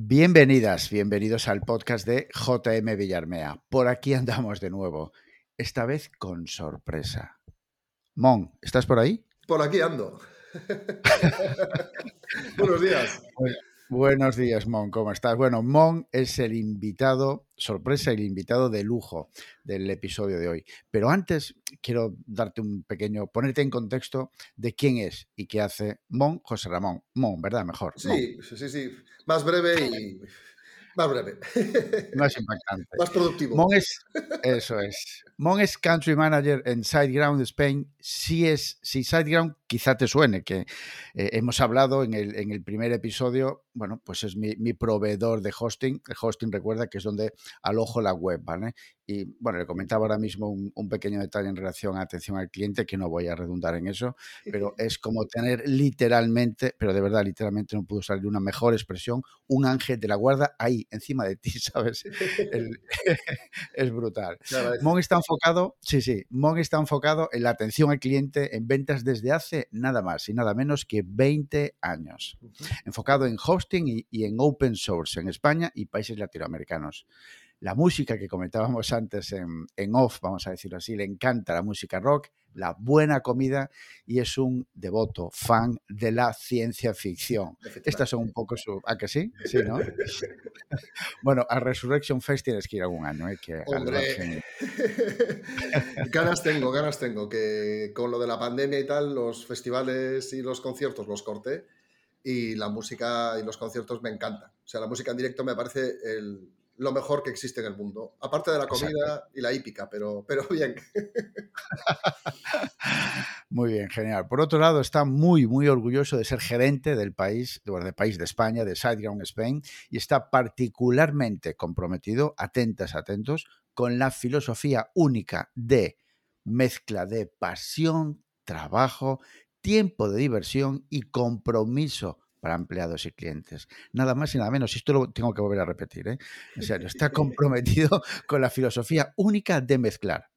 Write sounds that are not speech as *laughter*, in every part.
Bienvenidas, bienvenidos al podcast de JM Villarmea. Por aquí andamos de nuevo, esta vez con sorpresa. Mon, ¿estás por ahí? Por aquí ando. *laughs* Buenos días. Buenos días, Mon, ¿cómo estás? Bueno, Mon es el invitado, sorpresa, el invitado de lujo del episodio de hoy. Pero antes quiero darte un pequeño, ponerte en contexto de quién es y qué hace Mon José Ramón. Mon, ¿verdad? Mejor. Sí, sí, sí. Más breve y más breve. Más impactante. Más productivo. Mon es, eso es. Mon es Country Manager en SiteGround Spain. Si es, si SiteGround quizá te suene, que eh, hemos hablado en el, en el, primer episodio, bueno, pues es mi, mi, proveedor de hosting. El hosting recuerda que es donde alojo la web, ¿vale? Y bueno, le comentaba ahora mismo un, un, pequeño detalle en relación a atención al cliente, que no voy a redundar en eso, pero es como tener literalmente, pero de verdad, literalmente no pudo salir una mejor expresión, un ángel de la guarda ahí, encima de ti, *laughs* ¿sabes? El, *laughs* *laughs* es brutal. Claro, es. Mon está enfocado, sí, sí, Mon está enfocado en la atención al cliente en ventas desde hace nada más y nada menos que 20 años. Enfocado en hosting y, y, en open source en España y países latinoamericanos. La música que comentábamos antes en, en off, vamos a decirlo así, le encanta la música rock, la buena comida y es un devoto fan de la ciencia ficción. Estas son un poco su... ¿A que sí? Sí, ¿no? *laughs* bueno, a Resurrection Fest tienes que ir algún año. ¿eh? Que Hombre, *laughs* ganas tengo, ganas tengo, que con lo de la pandemia y tal, los festivales y los conciertos los corté y la música y los conciertos me encantan. O sea, la música en directo me parece el, lo mejor que existe en el mundo. Aparte de la comida Exacto. y la hípica, pero, pero bien. *laughs* Muy bien, genial. Por otro lado, está muy, muy orgulloso de ser gerente del país, bueno, del país de España, de SiteGround Spain, y está particularmente comprometido, atentas, atentos, con la filosofía única de mezcla de pasión, trabajo, tiempo de diversión y compromiso para empleados y clientes. Nada más y nada menos. Esto lo tengo que volver a repetir. ¿eh? En serio, *laughs* está comprometido *laughs* con la filosofía única de mezclar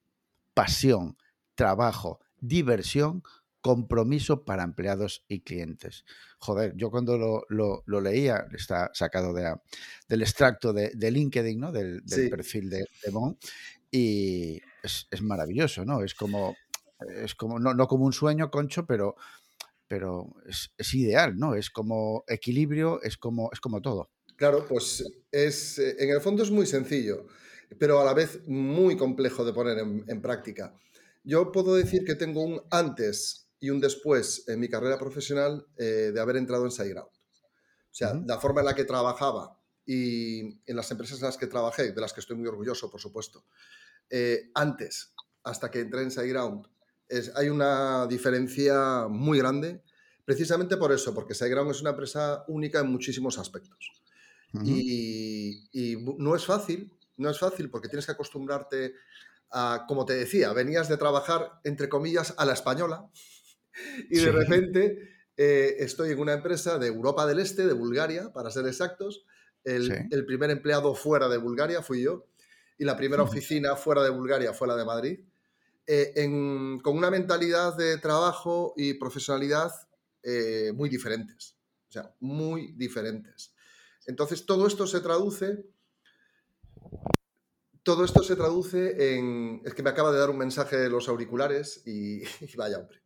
pasión, trabajo, diversión, compromiso para empleados y clientes. Joder, yo cuando lo, lo, lo leía, está sacado de, del extracto de, de LinkedIn, ¿no? del, del sí. perfil de, de Bon, y es, es, maravilloso, ¿no? Es como, es como no, no como un sueño, concho, pero pero es, es, ideal, ¿no? Es como equilibrio, es como, es como todo. Claro, pues es, en el fondo es muy sencillo, pero a la vez muy complejo de poner en, en práctica. Yo puedo decir que tengo un antes y un después en mi carrera profesional eh, de haber entrado en SiteGround. O sea, uh -huh. la forma en la que trabajaba y en las empresas en las que trabajé, de las que estoy muy orgulloso, por supuesto, eh, antes, hasta que entré en SiteGround, es, hay una diferencia muy grande, precisamente por eso, porque SiteGround es una empresa única en muchísimos aspectos. Uh -huh. y, y, no es fácil, no es fácil porque tienes que acostumbrarte a, como te decía, venías de trabajar, entre comillas, a la española y de sí. repente eh, estoy en una empresa de Europa del Este, de Bulgaria, para ser exactos. El, sí. el primer empleado fuera de Bulgaria fui yo y la primera uh -huh. oficina fuera de Bulgaria fue la de Madrid eh, en, con una mentalidad de trabajo y profesionalidad eh, muy diferentes. O sea, muy diferentes. Entonces, todo esto se traduce. Todo esto se traduce en. Es que me acaba de dar un mensaje de los auriculares y, *laughs* y vaya, hombre.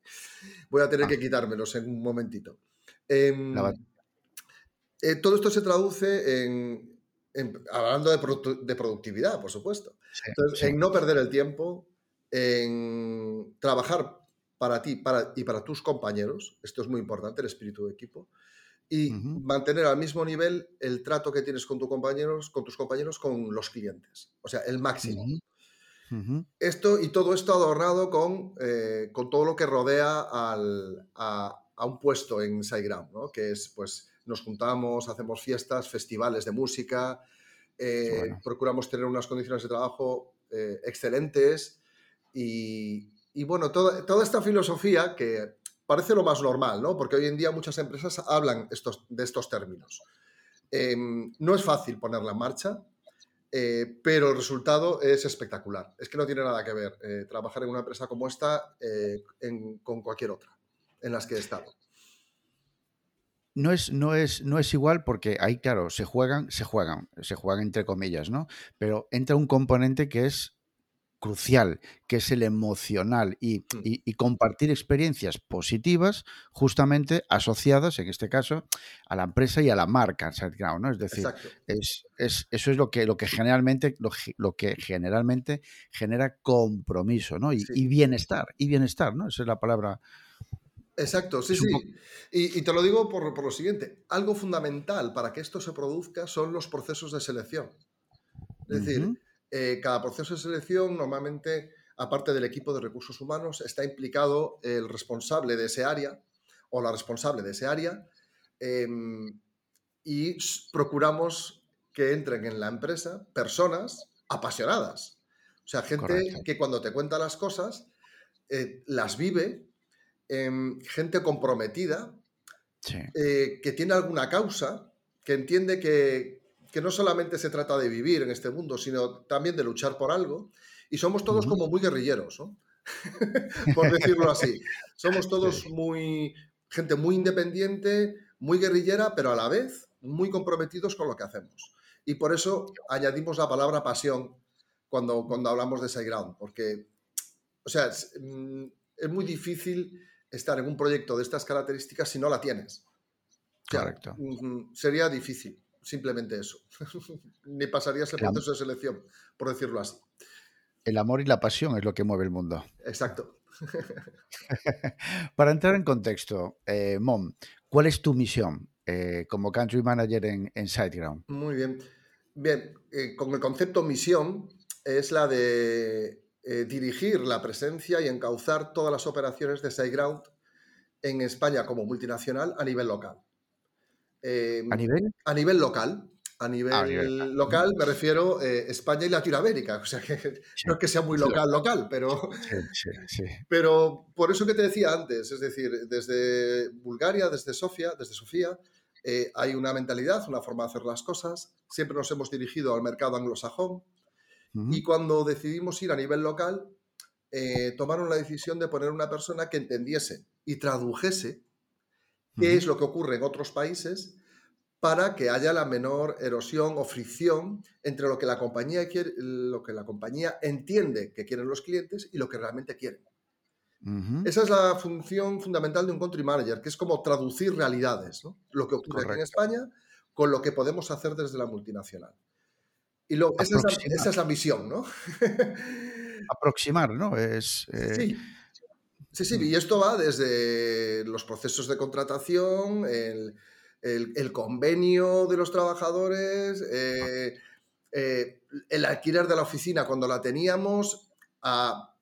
Voy a tener que quitármelos en un momentito. Eh, eh, todo esto se traduce en, en hablando de, produ de, productividad, por supuesto. Sí, Entonces, sí. en no perder el tiempo, en trabajar para ti para, y para tus compañeros, esto es muy importante, el espíritu de equipo, y uh -huh. mantener al mismo nivel el trato que tienes con, tu compañeros, con tus compañeros con los clientes, o sea, el máximo. Uh -huh. Uh -huh. Esto y todo esto adornado con, eh, con todo lo que rodea al, a, a, un puesto en SiteGround, ¿no? que es, pues, nos juntamos, hacemos fiestas, festivales de música, eh, bueno. procuramos tener unas condiciones de trabajo eh, excelentes, y, bueno, toda, toda, esta filosofía que parece lo más normal, ¿no? Porque hoy en día muchas empresas hablan estos, de estos términos. Eh, no es fácil ponerla en marcha, eh, pero el resultado es espectacular. Es que no tiene nada que ver eh, trabajar en una empresa como esta eh, con cualquier otra en las que he estado. no es, no, es, no es igual porque ahí, claro, se juegan, se juegan, se juegan entre comillas, ¿no? Pero entra un componente que es crucial, que es el emocional y, mm. compartir experiencias positivas justamente asociadas, en este caso, a la empresa y a la marca SiteGround, ¿no? Es decir, es, eso es lo que, lo que generalmente, lo, que generalmente genera compromiso, ¿no? Y, bienestar, y bienestar, ¿no? Esa es la palabra. Exacto, sí, sí. Y, te lo digo por, por lo siguiente, algo fundamental para que esto se produzca son los procesos de selección. Es decir, eh, cada proceso de selección normalmente, aparte del equipo de recursos humanos, está implicado el responsable de ese área o la responsable de ese área em, y procuramos que entren en la empresa personas apasionadas. O sea, gente que cuando te cuenta las cosas eh, las vive, em, gente comprometida, eh, que tiene alguna causa, que entiende que, que no solamente se trata de vivir en este mundo, sino también de luchar por algo. Y somos todos como muy guerrilleros, ¿no? *laughs* por decirlo así. Somos todos muy gente muy independiente, muy guerrillera, pero a la vez muy comprometidos con lo que hacemos. Y por eso añadimos la palabra pasión cuando, cuando hablamos de SiteGround, porque, o sea, mm, es, muy difícil estar en un proyecto de estas características si no la tienes. Correcto. Mm, sería difícil simplemente eso. *laughs* Ni pasarías el proceso de selección, por decirlo así. El amor y la pasión es lo que mueve el mundo. Exacto. *laughs* Para entrar en contexto, eh, Mom, ¿cuál es tu misión eh, como country manager en, en SiteGround? Muy bien. Bien, eh, con el concepto misión es la de dirigir la presencia y encauzar todas las operaciones de SiteGround en España como multinacional a nivel local. Em, ¿A nivel? A nivel local. A nivel, local me refiero a eh, España y Latinoamérica. *laughs* O sea que no es que sea muy local, local, pero. pero por eso que te decía antes, es decir, desde Bulgaria, desde Sofía, desde Sofía, eh, hay una mentalidad, una forma de hacer las cosas. Siempre nos hemos dirigido al mercado anglosajón. Y cuando decidimos ir a nivel local, eh, tomaron la decisión de poner una persona que entendiese y tradujese qué es lo que ocurre en otros países para que haya la menor erosión o fricción entre lo que la compañía quiere, lo que la compañía entiende que quieren los clientes y lo que realmente quieren. Esa es la función fundamental de un country manager, que es como traducir realidades, lo que ocurre aquí en España con lo que podemos hacer desde la multinacional. Y esa, es la, misión, ¿no? *laughs* Aproximar, ¿no? Es, eh, Sí, Sí, sí, mm. y esto va desde los procesos de contratación, el, convenio de los trabajadores, eh, eh, el alquiler de la oficina cuando la teníamos, a,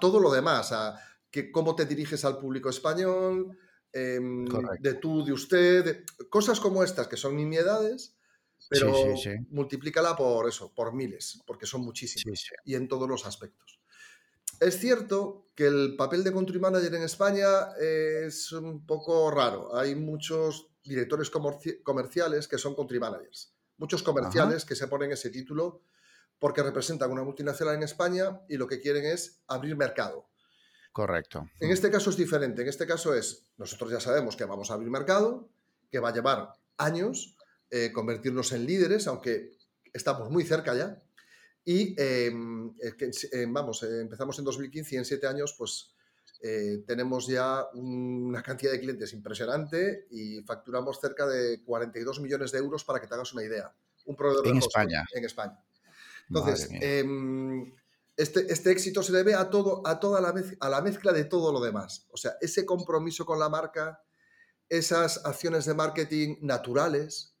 todo lo demás, a que, cómo te diriges al público español, em, de tú, de usted, cosas como estas que son nimiedades, pero multiplícala por eso, por miles, porque son muchísimas y en todos los aspectos. Es cierto que el papel de country manager en España es un poco raro. Hay muchos directores comerciales que son country managers. Muchos comerciales que se ponen ese título porque representan una multinacional en España y lo que quieren es abrir mercado. Correcto. En este caso es diferente. En este caso es, nosotros ya sabemos que vamos a abrir mercado, que va a llevar años eh, convertirnos en líderes, aunque estamos muy cerca ya. Y em, vamos, eh, empezamos en 2015 y en siete años, pues eh, tenemos ya una cantidad de clientes impresionante y facturamos cerca de 42 millones de euros para que te hagas una idea. Un proveedor en España. En España. Entonces, em, este, este, éxito se debe a todo, a toda la, a la mezcla de todo lo demás. O sea, ese compromiso con la marca, esas acciones de marketing naturales,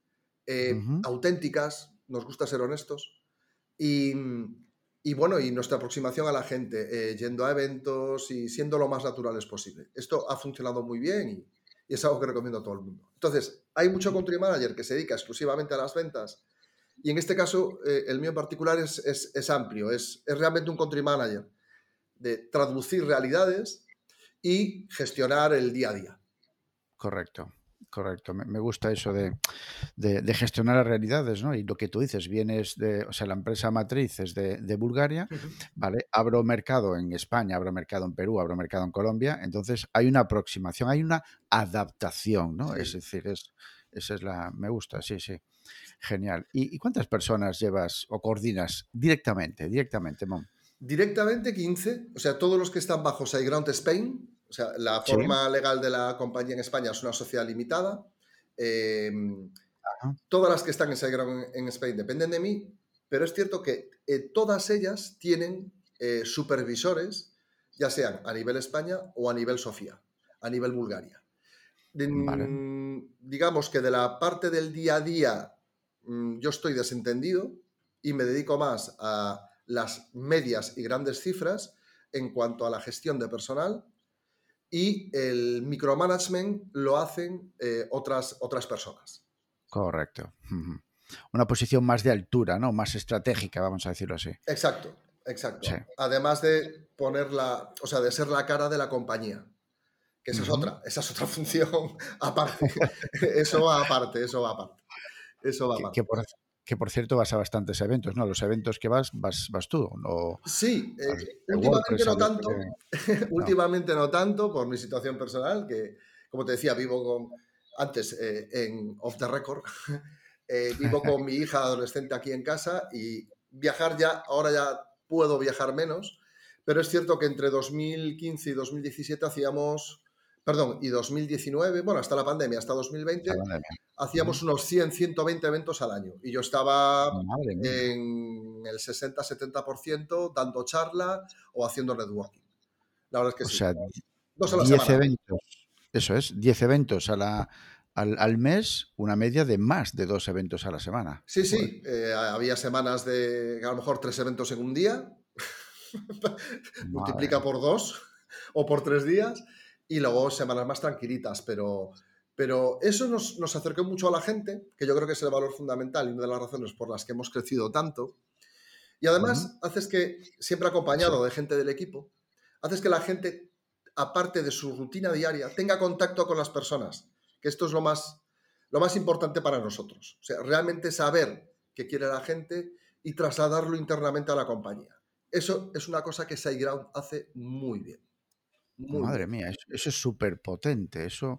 eh, auténticas, nos gusta ser honestos, y, bueno, y nuestra aproximación a la gente, eh, yendo a eventos y siendo lo más naturales posible. Esto ha funcionado muy bien y, es algo que recomiendo a todo el mundo. Entonces, hay mucho country manager que se dedica exclusivamente a las ventas y en este caso, eh, el mío en particular es, es, amplio, es, es, realmente un country manager de traducir realidades y gestionar el día a día. Correcto. Correcto. Me, gusta eso de, gestionar las realidades, ¿no? Y lo que tú dices, vienes de, o sea, la empresa matriz es de, Bulgaria, ¿vale? Abro mercado en España, abro mercado en Perú, abro mercado en Colombia, entonces hay una aproximación, hay una adaptación, ¿no? Es decir, es, esa es la, me gusta, sí, sí. Genial. ¿Y, cuántas personas llevas o coordinas directamente, directamente, Mom? Directamente 15, o sea, todos los que están bajo SiteGround Spain, sea, la forma legal de la compañía en España es una sociedad limitada. Em, todas las que están en SiteGround en Spain dependen de mí, pero es cierto que eh, todas ellas tienen eh, supervisores, ya sean a nivel España o a nivel Sofía, a nivel Bulgaria. Digamos que de la parte del día a día mm, yo estoy desentendido y me dedico más a las medias y grandes cifras en cuanto a la gestión de personal y el micromanagement lo hacen eh, otras, otras personas. Correcto. *laughs* Una posición más de altura, ¿no? Más estratégica, vamos a decirlo así. Exacto, exacto. Además de ponerla, o sea, de ser la cara de la compañía. Que esa es otra, esa es otra *laughs* función aparte. eso va aparte, eso va aparte. Eso va aparte que por cierto vas a bastantes eventos, ¿no? Los eventos que vas, vas, vas tú. sí, eh, últimamente no tanto, *laughs* últimamente no. tanto por mi situación personal, que como te decía, vivo con, antes eh, en Off the Record, *laughs* eh, vivo con mi hija adolescente aquí en casa y viajar ya, ahora ya puedo viajar menos, pero es cierto que entre 2015 y 2017 hacíamos perdón, y 2019, bueno, hasta la pandemia, hasta 2020, hacíamos unos 100, 120 eventos al año. Y yo estaba en el 60-70% dando charla o haciendo networking. La verdad es que o Sea, Dos a la 10 eventos. Eso es, 10 eventos a la, al, mes, una media de más de dos eventos a la semana. Sí, sí. Eh, había semanas de a lo mejor tres eventos en un día. *laughs* Multiplica por dos o por tres días y luego semanas más tranquilitas, pero, pero eso nos, nos, acercó mucho a la gente, que yo creo que es el valor fundamental y una de las razones por las que hemos crecido tanto. Y además, haces que, siempre acompañado de gente del equipo, haces que la gente, aparte de su rutina diaria, tenga contacto con las personas, que esto es lo más, lo más importante para nosotros. O sea, realmente saber qué quiere la gente y trasladarlo internamente a la compañía. Eso es una cosa que SiteGround hace muy bien. Madre mía, eso, es súper potente. Eso,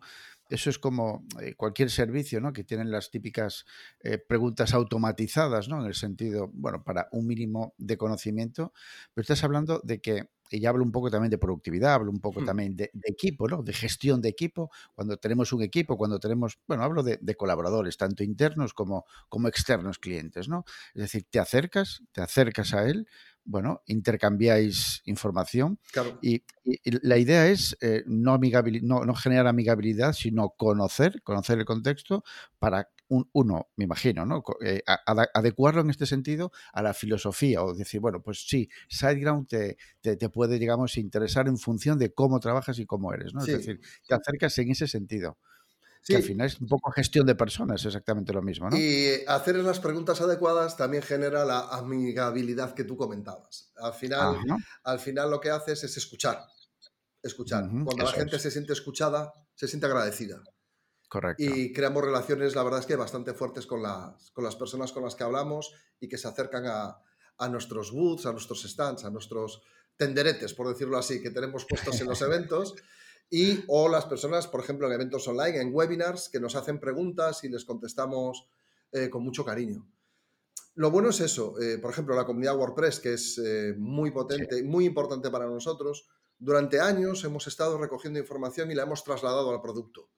eso es como eh, cualquier servicio, ¿no? Que tienen las típicas eh, preguntas automatizadas, ¿no? En el sentido, bueno, para un mínimo de conocimiento. Pero estás hablando de que, y ya hablo un poco también de productividad, hablo un poco hmm. también de, equipo, ¿no? De gestión de equipo. Cuando tenemos un equipo, cuando tenemos, bueno, hablo de, de, colaboradores, tanto internos como, como externos clientes, ¿no? Es decir, te acercas, te acercas a él bueno, intercambiáis información y, la idea es eh, no, no, generar amigabilidad, sino conocer, conocer el contexto para uno, me imagino, ¿no? Eh, adecuarlo en este sentido a la filosofía o decir, bueno, pues sí, SiteGround te, te, puede, digamos, interesar en función de cómo trabajas y cómo eres, ¿no? Es decir, te acercas en ese sentido. Que al final es un poco gestión de personas, exactamente lo mismo. ¿no? Y hacer las preguntas adecuadas también genera la amigabilidad que tú comentabas. Al final, al final lo que haces es escuchar. Escuchar. Cuando la gente se siente escuchada, se siente agradecida. Correcto. Y creamos relaciones, la verdad es que bastante fuertes con las, con las personas con las que hablamos y que se acercan a, a nuestros booths, a nuestros stands, a nuestros tenderetes, por decirlo así, que tenemos puestos en los *laughs* eventos y o las personas, por ejemplo, en eventos online, en webinars, que nos hacen preguntas y les contestamos eh, con mucho cariño. Lo bueno es eso, eh, por ejemplo, la comunidad WordPress, que es eh, muy potente, muy importante para nosotros. Durante años hemos estado recogiendo información y la hemos trasladado al producto.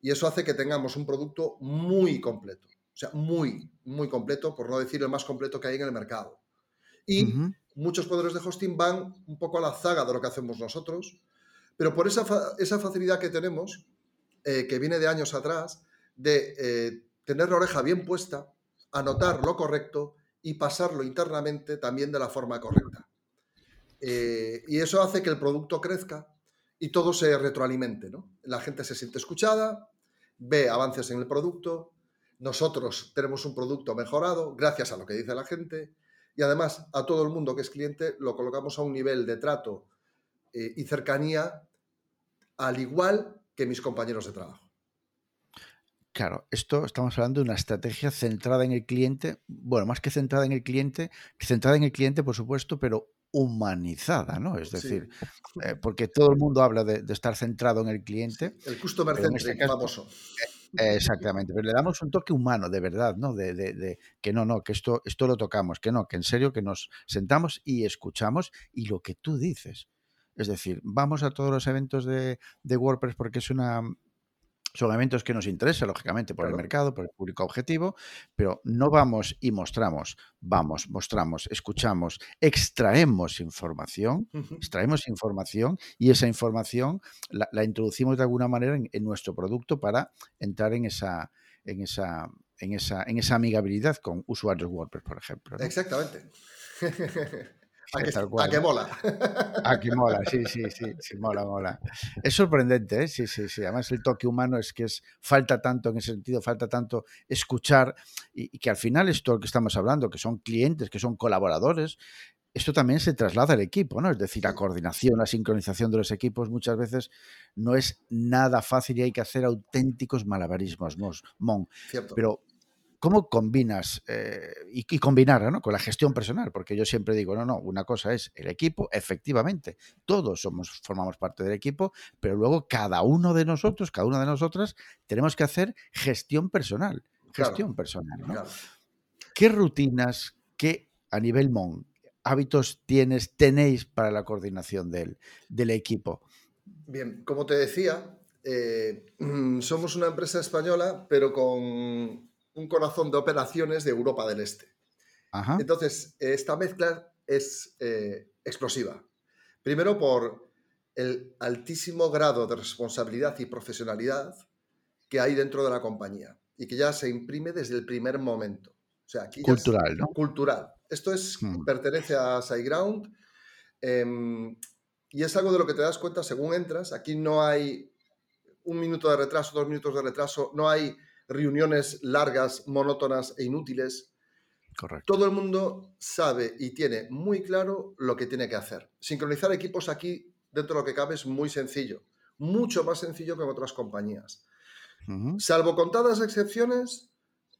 Y eso hace que tengamos un producto muy completo. O sea, muy, muy completo, por no decir el más completo que hay en el mercado. Y muchos poderes de hosting van un poco a la zaga de lo que hacemos nosotros pero por esa, esa facilidad que tenemos, eh, que viene de años atrás, de eh, tener la oreja bien puesta, anotar lo correcto y pasarlo internamente también de la forma correcta. Eh, y eso hace que el producto crezca y todo se retroalimente. ¿no? La gente se siente escuchada, ve avances en el producto, nosotros tenemos un producto mejorado gracias a lo que dice la gente y además a todo el mundo que es cliente lo colocamos a un nivel de trato y cercanía al igual que mis compañeros de trabajo. Claro, esto estamos hablando de una estrategia centrada en el cliente, bueno, más que centrada en el cliente, centrada en el cliente, por supuesto, pero humanizada, ¿no? Es decir, eh, porque todo el mundo habla de, estar centrado en el cliente. El customer este centric, famoso. *laughs* Eh, exactamente, pero le damos un toque humano, de verdad, ¿no? De, de, que no, no, que esto, esto lo tocamos, que no, que en serio, que nos sentamos y escuchamos y lo que tú dices. Es decir, vamos a todos los eventos de, de WordPress porque es una, son eventos que nos interesan, lógicamente, por el mercado, por el público objetivo, pero no vamos y mostramos, vamos, mostramos, escuchamos, extraemos información, extraemos información y esa información la, introducimos de alguna manera en, nuestro producto para entrar en esa, en esa, en esa, en esa amigabilidad con usuarios WordPress, por ejemplo. Exactamente. *laughs* A que, mola. A que mola, sí, sí, sí, sí, mola, mola. Es sorprendente, ¿eh? sí, sí, sí. Además el toque humano es que es, falta tanto en ese sentido, falta tanto escuchar y, que al final esto que estamos hablando, que son clientes, que son colaboradores, esto también se traslada al equipo, ¿no? Es decir, la coordinación, la sincronización de los equipos muchas veces no es nada fácil y hay que hacer auténticos malabarismos, Mon. Pero ¿Cómo combinas eh, y, combinar ¿no? con la gestión personal? Porque yo siempre digo, no, no, una cosa es el equipo, efectivamente, todos somos, formamos parte del equipo, pero luego cada uno de nosotros, cada una de nosotras, tenemos que hacer gestión personal. Gestión personal. ¿no? ¿Qué rutinas, qué a nivel MON, hábitos tienes, tenéis para la coordinación del, del equipo? Bien, como te decía, eh, *clears throat* somos una empresa española, pero con un corazón de operaciones de Europa del Este. Entonces, esta mezcla es eh, explosiva. Primero por el altísimo grado de responsabilidad y profesionalidad que hay dentro de la compañía y que ya se imprime desde el primer momento. O sea, aquí cultural, ¿no? Cultural. Esto es, hmm. pertenece a SiteGround em, y es algo de lo que te das cuenta según entras. Aquí no hay un minuto de retraso, dos minutos de retraso, no hay reuniones largas, monótonas e inútiles. Correcto. Todo el mundo sabe y tiene muy claro lo que tiene que hacer. Sincronizar equipos aquí, dentro de lo que cabe, es muy sencillo. Mucho más sencillo que en otras compañías. Salvo contadas excepciones,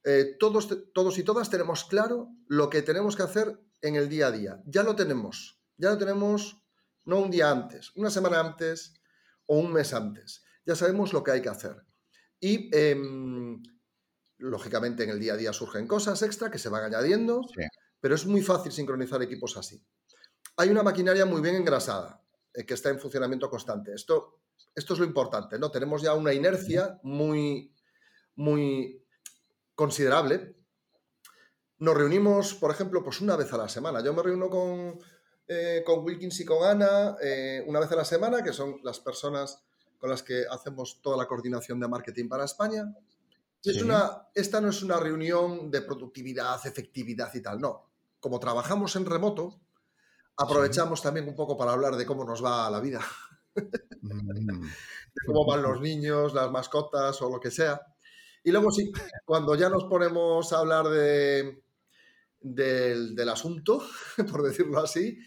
eh, todos, todos y todas tenemos claro lo que tenemos que hacer en el día a día. Ya lo tenemos. Ya lo tenemos no un día antes, una semana antes o un mes antes. Ya sabemos lo que hay que hacer. Y em, lógicamente en el día a día surgen cosas extra que se van añadiendo, pero es muy fácil sincronizar equipos así. Hay una maquinaria muy bien engrasada eh, que está en funcionamiento constante. Esto, esto es lo importante, ¿no? Tenemos ya una inercia muy, muy considerable. Nos reunimos, por ejemplo, pues una vez a la semana. Yo me reúno con, eh, con Wilkins y con Ana eh, una vez a la semana, que son las personas con las que hacemos toda la coordinación de marketing para España. Es una, esta no es una reunión de productividad, efectividad y tal, no. Como trabajamos en remoto, aprovechamos también un poco para hablar de cómo nos va la vida, mm. *laughs* de cómo van los niños, las mascotas o lo que sea. Y luego sí, cuando ya nos ponemos a hablar de, del, asunto, *laughs* por decirlo así,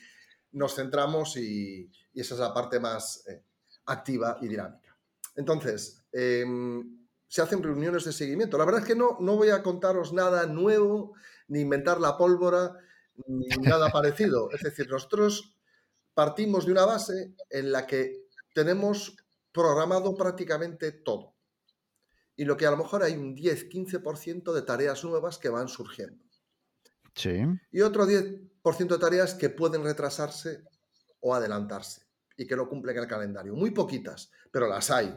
nos centramos y, esa es la parte más, eh, activa y dinámica. Entonces, em, se hacen reuniones de seguimiento. La verdad es que no, no voy a contaros nada nuevo, ni inventar la pólvora, ni nada *laughs* parecido. Es decir, nosotros partimos de una base en la que tenemos programado prácticamente todo. Y lo que a lo mejor hay un 10-15% de tareas nuevas que van surgiendo. Sí. Y otro 10% de tareas que pueden retrasarse o adelantarse y que no cumplen el calendario. Muy poquitas, pero las hay.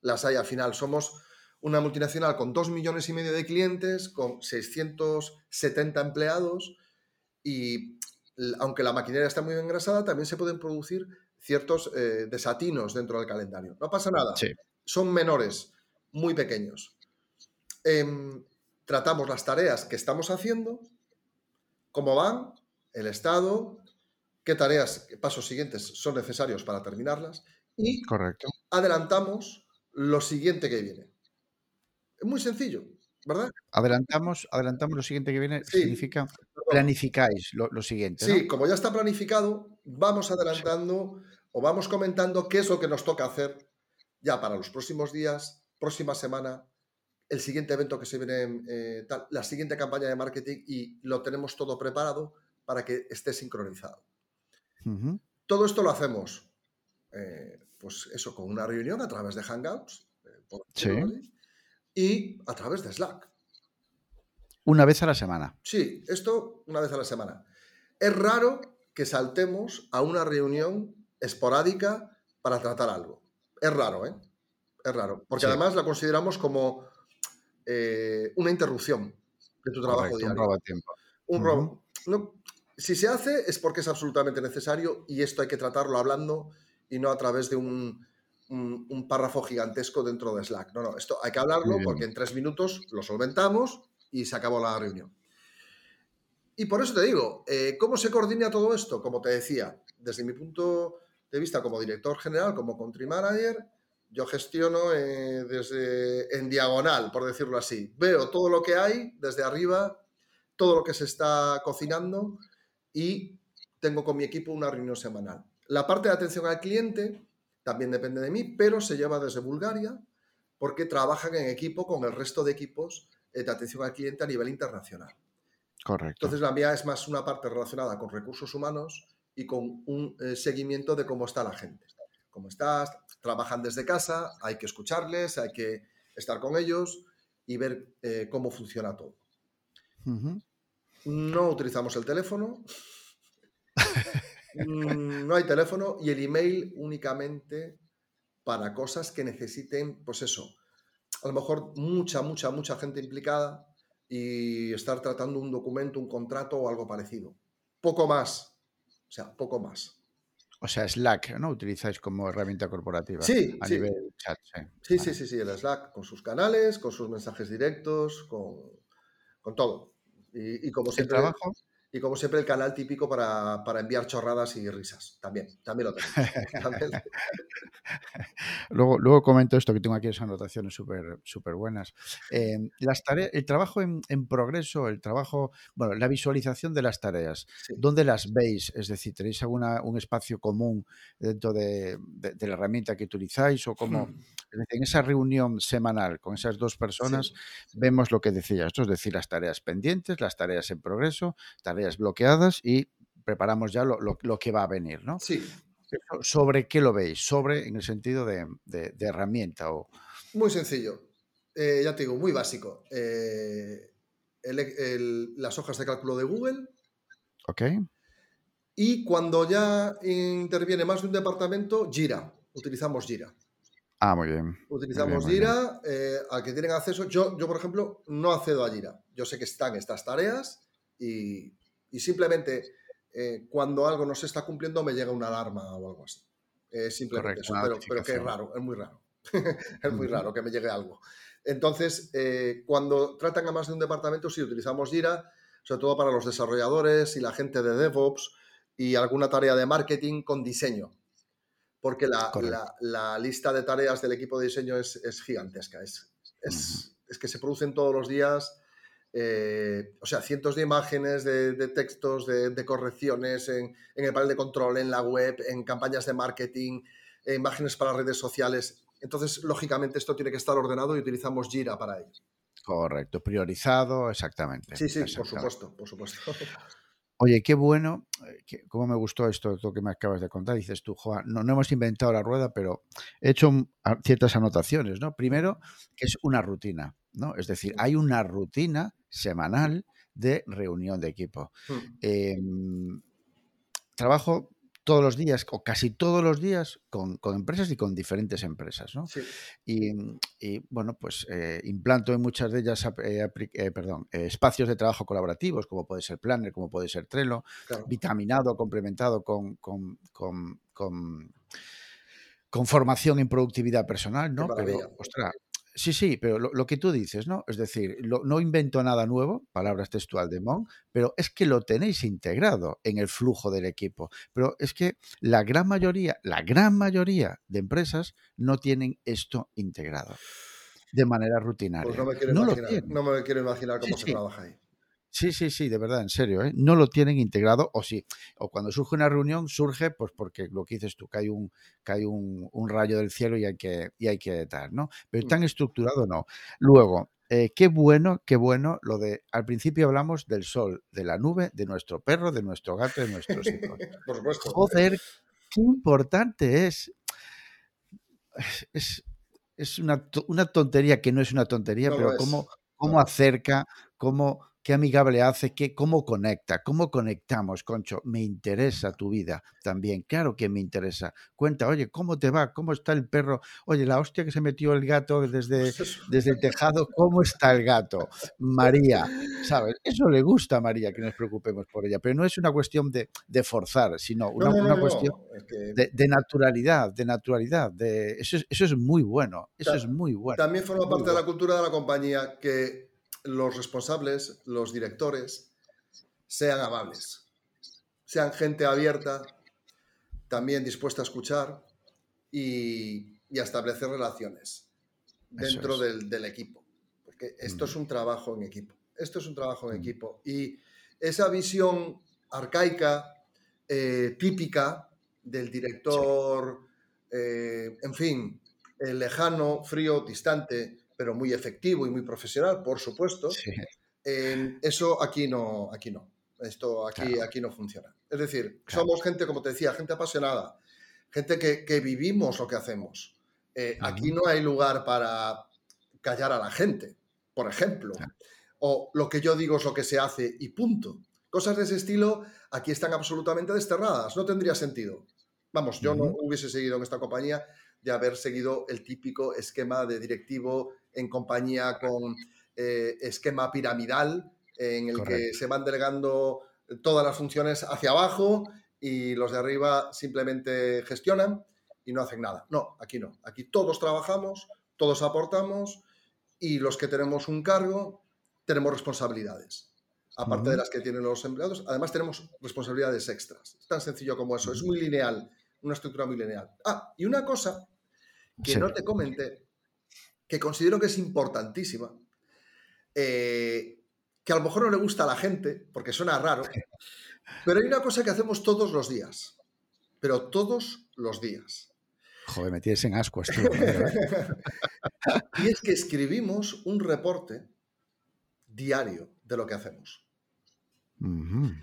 Las hay al final. Somos una multinacional con 2 millones y medio de clientes, con 670 empleados y aunque la maquinaria está muy engrasada, también se pueden producir ciertos eh, desatinos dentro del calendario. No pasa nada. Son menores, muy pequeños. Em, tratamos las tareas que estamos haciendo, cómo van, el estado, qué tareas, qué pasos siguientes son necesarios para terminarlas y Correcto. adelantamos lo siguiente que viene. Es muy sencillo, ¿verdad? Adelantamos, adelantamos lo siguiente que viene, significa planificáis lo, siguiente. Sí, como ya está planificado, vamos adelantando o vamos comentando qué es lo que nos toca hacer ya para los próximos días, próxima semana, el siguiente evento que se viene, eh, la siguiente campaña de marketing y lo tenemos todo preparado para que esté sincronizado. Todo esto lo hacemos, eh, pues eso, con una reunión a través de Hangouts y a través de Slack. Una vez a la semana. Sí, esto una vez a la semana. Es raro que saltemos a una reunión esporádica para tratar algo. Es raro, ¿eh? Es raro. Porque además la consideramos como eh, una interrupción de tu trabajo diario. Un robo tiempo. Un robo. Si se hace es porque es absolutamente necesario y esto hay que tratarlo hablando y no a través de un, un, párrafo gigantesco dentro de Slack. No, no, esto hay que hablarlo porque en tres minutos lo solventamos y se acabó la reunión. Y por eso te digo, eh, ¿cómo se coordina todo esto? Como te decía, desde mi punto de vista como director general, como country manager, yo gestiono eh, desde en diagonal, por decirlo así. Veo todo lo que hay desde arriba, todo lo que se está cocinando y tengo con mi equipo una reunión semanal. La parte de atención al cliente también depende de mí, pero se lleva desde Bulgaria porque trabajan en equipo con el resto de equipos de atención al cliente a nivel internacional. Correcto. Entonces la mía es más una parte relacionada con recursos humanos y con un eh, seguimiento de cómo está la gente. ¿Cómo estás? Trabajan desde casa, hay que escucharles, hay que estar con ellos y ver eh, cómo funciona todo. No utilizamos el teléfono. Mm, no hay teléfono y el email únicamente para cosas que necesiten, pues eso, a lo mejor mucha, mucha, mucha gente implicada y estar tratando un documento, un contrato o algo parecido. Poco más. O sea, poco más. O sea, Slack, ¿no? Utilizáis como herramienta corporativa. Sí, a sí. nivel chat. Sí, sí, sí, sí, el Slack con sus canales, con sus mensajes directos, con, todo. Y, como siempre. ¿El trabajo? Y como siempre, el canal típico para, enviar chorradas y risas. También, también lo tengo. *laughs* luego, luego comento esto que tengo aquí esas anotaciones súper super buenas. Eh, las tareas, el trabajo en, progreso, el trabajo, bueno, la visualización de las tareas, ¿dónde las veis? Es decir, ¿tenéis alguna, un espacio común dentro de, la herramienta que utilizáis? O como hmm. en esa reunión semanal con esas dos personas, vemos lo que decías, esto es decir, las tareas pendientes, las tareas en progreso, tareas bloqueadas y preparamos ya lo, que va a venir, ¿no? Sí. ¿Sobre qué lo veis? Sobre en el sentido de, herramienta o... Muy sencillo. Eh, ya te digo, muy básico. Eh, las hojas de cálculo de Google. Ok. Y cuando ya interviene más de un departamento, Gira. Utilizamos Gira. Ah, muy bien. Utilizamos Gira, eh, al que tienen acceso. Yo, yo, por ejemplo, no accedo a Gira. Yo sé que están estas tareas y, y simplemente eh, cuando algo no se está cumpliendo me llega una alarma o algo así. simplemente eso, pero, que es raro, es muy raro. *laughs* es muy raro que me llegue algo. Entonces, eh, cuando tratan a más de un departamento, sí utilizamos Jira, sobre todo para los desarrolladores y la gente de DevOps y alguna tarea de marketing con diseño. Porque la, lista de tareas del equipo de diseño es, gigantesca. Es, es, que se producen todos los días eh, o sea, cientos de imágenes, de, textos, de, correcciones en, el panel de control, en la web, en campañas de marketing, eh, imágenes para redes sociales. Entonces, lógicamente, esto tiene que estar ordenado y utilizamos Jira para ello. Correcto, priorizado, exactamente. Sí, sí, por supuesto, por supuesto. *laughs* Oye, qué bueno, eh, cómo me gustó esto que me acabas de contar. Dices tú, Juan, no, no, hemos inventado la rueda, pero he hecho ciertas anotaciones, ¿no? Primero, que es una rutina, ¿no? Es decir, hay una rutina semanal de reunión de equipo. Hmm. Em, trabajo todos los días, o casi todos los días, con, empresas y con diferentes empresas. ¿no? Y, bueno, pues eh, implanto en muchas de ellas eh, eh, perdón, espacios de trabajo colaborativos, como puede ser Planner, como puede ser Trello, vitaminado, complementado con, con, con, formación en productividad personal, ¿no? Pero, ostras, Sí, sí, pero lo, que tú dices, ¿no? Es decir, no invento nada nuevo, palabras textual de Mon, pero es que lo tenéis integrado en el flujo del equipo. Pero es que la gran mayoría, la gran mayoría de empresas no tienen esto integrado de manera pues rutinaria. no me quiero, imaginar, no me quiero imaginar cómo se trabaja ahí. Sí, sí, sí, de verdad, en serio, ¿eh? no lo tienen integrado o sí, o cuando surge una reunión surge pues porque lo que dices tú, que hay un, que un, rayo del cielo y hay que, y hay que dar, ¿no? Pero mm. tan estructurado no. Luego, eh, qué bueno, qué bueno lo de, al principio hablamos del sol, de la nube, de nuestro perro, de nuestro gato, de nuestros hijos. *laughs* Por supuesto. Joder, qué importante es. Es, es una, una, tontería que no es una tontería, pero cómo, cómo acerca, cómo qué amigable hace, qué, cómo conecta, cómo conectamos, Concho. Me interesa tu vida también, claro que me interesa. Cuenta, oye, ¿cómo te va? ¿Cómo está el perro? Oye, la hostia que se metió el gato desde, pues desde el tejado, ¿cómo está el gato? María, ¿sabes? Eso le gusta a María, que nos preocupemos por ella, pero no es una cuestión de, forzar, sino una, cuestión de, naturalidad, de naturalidad. De, eso, es, eso es muy bueno, eso es muy bueno. También forma parte de la cultura de la compañía que los responsables, los directores, sean amables, sean gente abierta, también dispuesta a escuchar y, a establecer relaciones dentro del, equipo. Porque esto es mm. un trabajo en equipo. Esto es un trabajo en mm. equipo. Y esa visión arcaica, eh, típica del director, eh, en fin, lejano, frío, distante, pero muy efectivo y muy profesional, por supuesto. eso aquí no, aquí no. Esto aquí, aquí no funciona. Es decir, somos gente, como te decía, gente apasionada, gente que, vivimos lo que hacemos. Eh, aquí no hay lugar para callar a la gente, por ejemplo. O lo que yo digo es lo que se hace y punto. Cosas de ese estilo aquí están absolutamente desterradas. No tendría sentido. Vamos, yo no hubiese seguido en esta compañía de haber seguido el típico esquema de directivo en compañía con eh, esquema piramidal en el que se van delegando todas las funciones hacia abajo y los de arriba simplemente gestionan y no hacen nada. No, aquí no. Aquí todos trabajamos, todos aportamos y los que tenemos un cargo tenemos responsabilidades. Aparte de las que tienen los empleados, además tenemos responsabilidades extras. Es tan sencillo como eso. Es muy lineal, una estructura muy lineal. Ah, y una cosa que no te comenté, que considero que es importantísima, eh, que a lo mejor no le gusta a la gente, porque suena raro, pero hay una cosa que hacemos todos los días, pero todos los días. Joder, me tienes en ascuas, *laughs* y es que escribimos un reporte diario de lo que hacemos.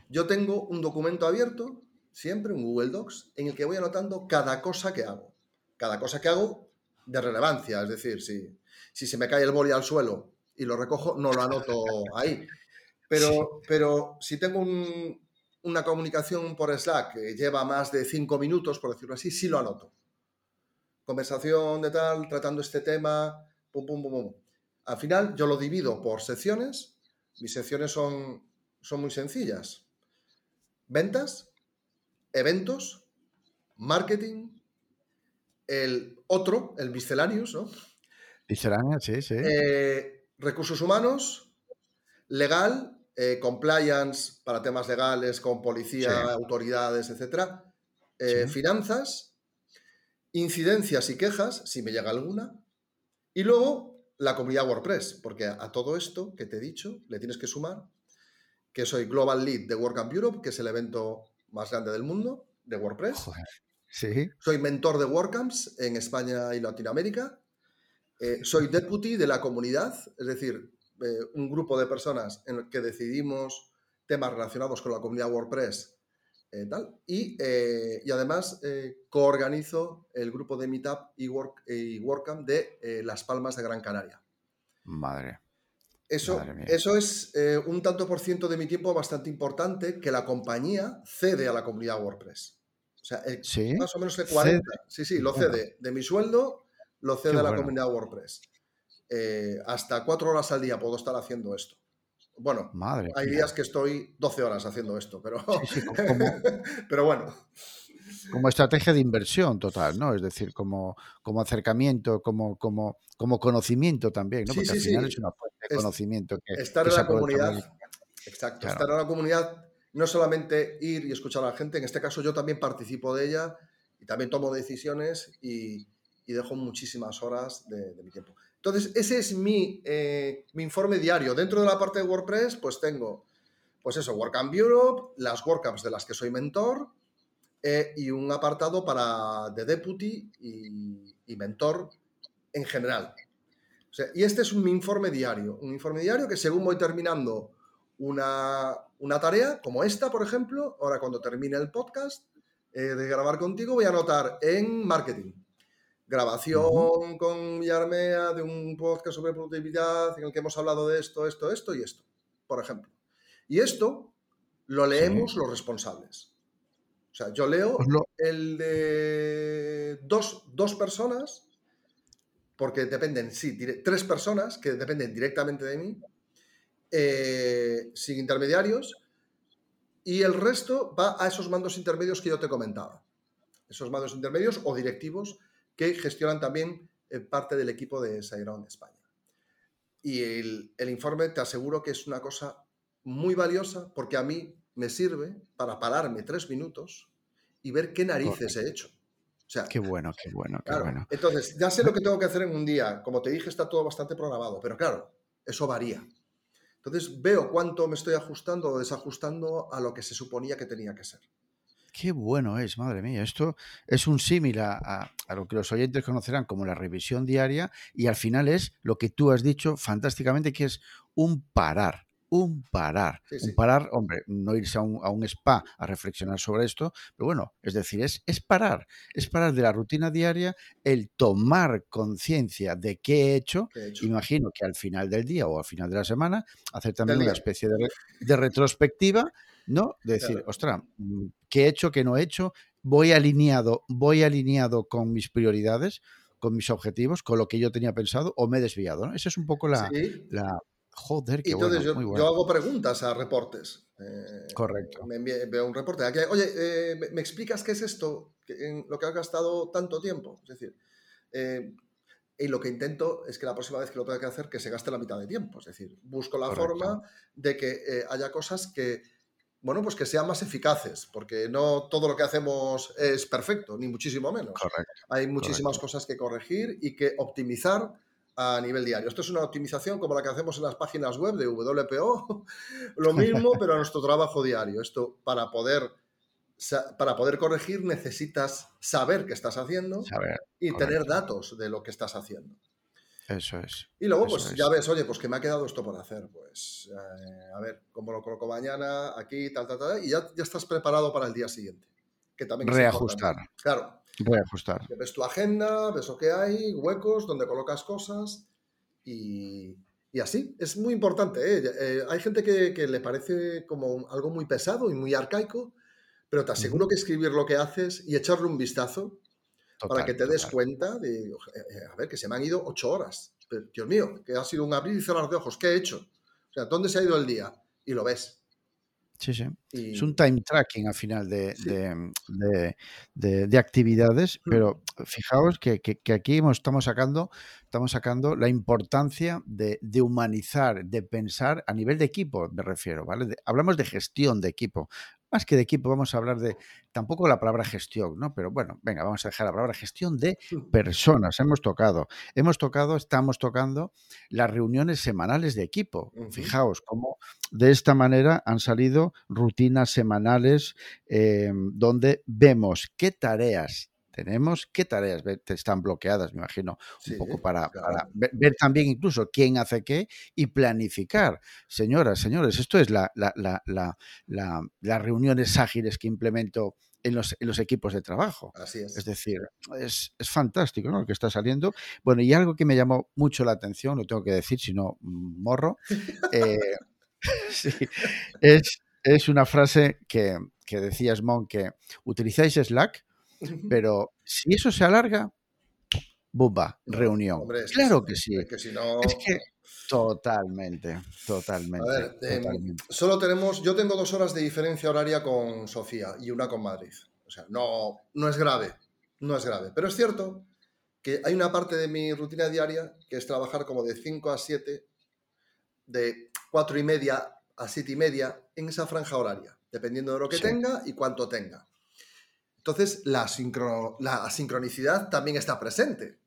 Yo tengo un documento abierto, siempre un Google Docs, en el que voy anotando cada cosa que hago. Cada cosa que hago de relevancia. Es decir, si, si se me cae el boli al suelo y lo recojo, no lo anoto ahí. Pero, pero si tengo una comunicación por Slack que lleva más de cinco minutos, por decirlo así, sí lo anoto. Conversación de tal, tratando este tema, pum, pum, pum, pum. Al final yo lo divido por secciones. Mis secciones son, son muy sencillas. Ventas, eventos, marketing, el otro, el miscellaneous, ¿no? Miscellaneous, sí, sí. Eh, recursos humanos, legal, eh, compliance para temas legales con policía, autoridades, etc. Eh, finanzas, incidencias y quejas, si me llega alguna. Y luego la comunidad WordPress, porque a, todo esto que te he dicho le tienes que sumar que soy Global Lead de WordCamp Europe, que es el evento más grande del mundo de WordPress. Soy mentor de WordCamps en España y Latinoamérica. Eh, soy deputy de la comunidad, es decir, eh, un grupo de personas en el que decidimos temas relacionados con la comunidad WordPress eh, tal, y, además coorganizo el grupo de Meetup y, Work, y WordCamp de Las Palmas de Gran Canaria. Madre. Eso, eso es un tanto por ciento de mi tiempo bastante importante que la compañía cede a la comunidad WordPress. O sea, más o menos de 40. Sí, sí, lo cede. De mi sueldo, lo cede a la comunidad WordPress. Eh, hasta cuatro horas al día puedo estar haciendo esto. Bueno, Madre hay días que estoy 12 horas haciendo esto, pero, *laughs* pero bueno. Como estrategia de inversión total, ¿no? Es decir, como, como acercamiento, como, como, como conocimiento también, ¿no? Porque al final es una fuente de conocimiento que. Estar en la comunidad. Exacto. Estar en la comunidad no solamente ir y escuchar a la gente, en este caso yo también participo de ella y también tomo decisiones y, dejo muchísimas horas de, mi tiempo. Entonces, ese es mi, eh, mi, informe diario. Dentro de la parte de WordPress, pues tengo, pues eso, WordCamp Europe, las WordCamps de las que soy mentor eh, y un apartado para de deputy y, y mentor en general. y este es un informe diario, un informe diario que según voy terminando una, tarea, como esta, por ejemplo, ahora cuando termine el podcast eh, de grabar contigo, voy a anotar en marketing. Grabación con Villarmea de un podcast sobre productividad en el que hemos hablado de esto, esto, esto y esto, por ejemplo. Y esto lo leemos los responsables. O sea, yo leo pues el de dos, dos personas porque dependen, sí, tres personas que dependen directamente de mí, eh, sin intermediarios, y el resto va a esos mandos intermedios que yo te comentaba. Esos mandos intermedios o directivos que gestionan también eh, parte del equipo de Sairon España. Y el, informe te aseguro que es una cosa muy valiosa porque a mí me sirve para pararme tres minutos y ver qué narices he hecho qué bueno, qué bueno, qué bueno. Entonces, ya sé lo que tengo que hacer en un día. Como te dije, está todo bastante programado, pero claro, eso varía. Entonces, veo cuánto me estoy ajustando o desajustando a lo que se suponía que tenía que ser. Qué bueno es, madre mía. Esto es un símil a, lo que los oyentes conocerán como la revisión diaria y al final es lo que tú has dicho fantásticamente, que es un parar un parar. Un parar, hombre, no irse a un, spa a reflexionar sobre esto, pero bueno, es decir, es, es parar, es parar de la rutina diaria, el tomar conciencia de qué he, hecho, Imagino que al final del día o al final de la semana, hacer también una especie de, retrospectiva, ¿no? De decir, ostras, mm, ¿qué he hecho, qué no he hecho? Voy alineado, voy alineado con mis prioridades con mis objetivos, con lo que yo tenía pensado, o me he desviado. ¿no? Esa es un poco la, la, Joder, qué entonces bueno, yo, hago preguntas a reportes. Eh, Correcto. Me veo un reporte. Oye, eh, ¿me explicas qué es esto? En lo que has gastado tanto tiempo. Es decir, eh, y lo que intento es que la próxima vez que lo tenga que hacer, que se gaste la mitad de tiempo. Es decir, busco la forma de que haya cosas que, bueno, pues que sean más eficaces, porque no todo lo que hacemos es perfecto, ni muchísimo menos. Correcto. Hay muchísimas cosas que corregir y que optimizar a nivel diario. Esto es una optimización como la que hacemos en las páginas web de WPO, *laughs* lo mismo, pero a nuestro trabajo diario. Esto para poder, para poder corregir necesitas saber qué estás haciendo y tener datos de lo que estás haciendo. Eso es. Y luego, pues ya ves, oye, pues que me ha quedado esto por hacer. Pues, eh, a ver, cómo lo coloco mañana, aquí, tal, tal, tal, y ya, ya estás preparado para el día siguiente. Que también Reajustar. Claro. Voy a ajustar. Ves tu agenda, ves lo que hay, huecos, donde colocas cosas y, así. Es muy importante. ¿eh? Eh, hay gente que, le parece como algo muy pesado y muy arcaico, pero te aseguro que escribir lo que haces y echarle un vistazo para que te des cuenta de, eh, a ver, que se me han ido ocho horas. Pero, Dios mío, que ha sido un abrir y cerrar de ojos. ¿Qué he hecho? O sea, ¿dónde se ha ido el día? Y lo ves. Sí, sí. Es un time tracking al final de, de, actividades, mm. pero fijaos que, aquí estamos, sacando, estamos sacando la importancia de, humanizar, de pensar a nivel de equipo, me refiero, ¿vale? hablamos de gestión de equipo más que de equipo, vamos a hablar de, tampoco la palabra gestión, ¿no? Pero bueno, venga, vamos a dejar la palabra gestión de personas. Hemos tocado, hemos tocado, estamos tocando las reuniones semanales de equipo. Fijaos cómo de esta manera han salido rutinas semanales eh, donde vemos qué tareas tenemos, qué tareas están bloqueadas, me imagino, un poco para, ver, también incluso quién hace qué y planificar. Señoras, señores, esto es la, las reuniones ágiles que implemento en los, en los, equipos de trabajo. Así es. Es decir, es, fantástico ¿no? lo que está saliendo. Bueno, y algo que me llamó mucho la atención, lo tengo que decir, si no, mm, morro, eh, *laughs* es, es, una frase que, que decías, Mon, que utilizáis Slack pero si eso se alarga, ¡bumba! Reunión. claro que, sí. Es que totalmente, totalmente. A ver, em, solo tenemos, yo tengo dos horas de diferencia horaria con Sofía y una con Madrid. O sea, no, no es grave, no es grave. Pero es cierto que hay una parte de mi rutina diaria que es trabajar como de 5 a 7, de 4 y media a 7 y media en esa franja horaria, dependiendo de lo que tenga y cuánto tenga. Entonces, la, la sincronicidad también está presente.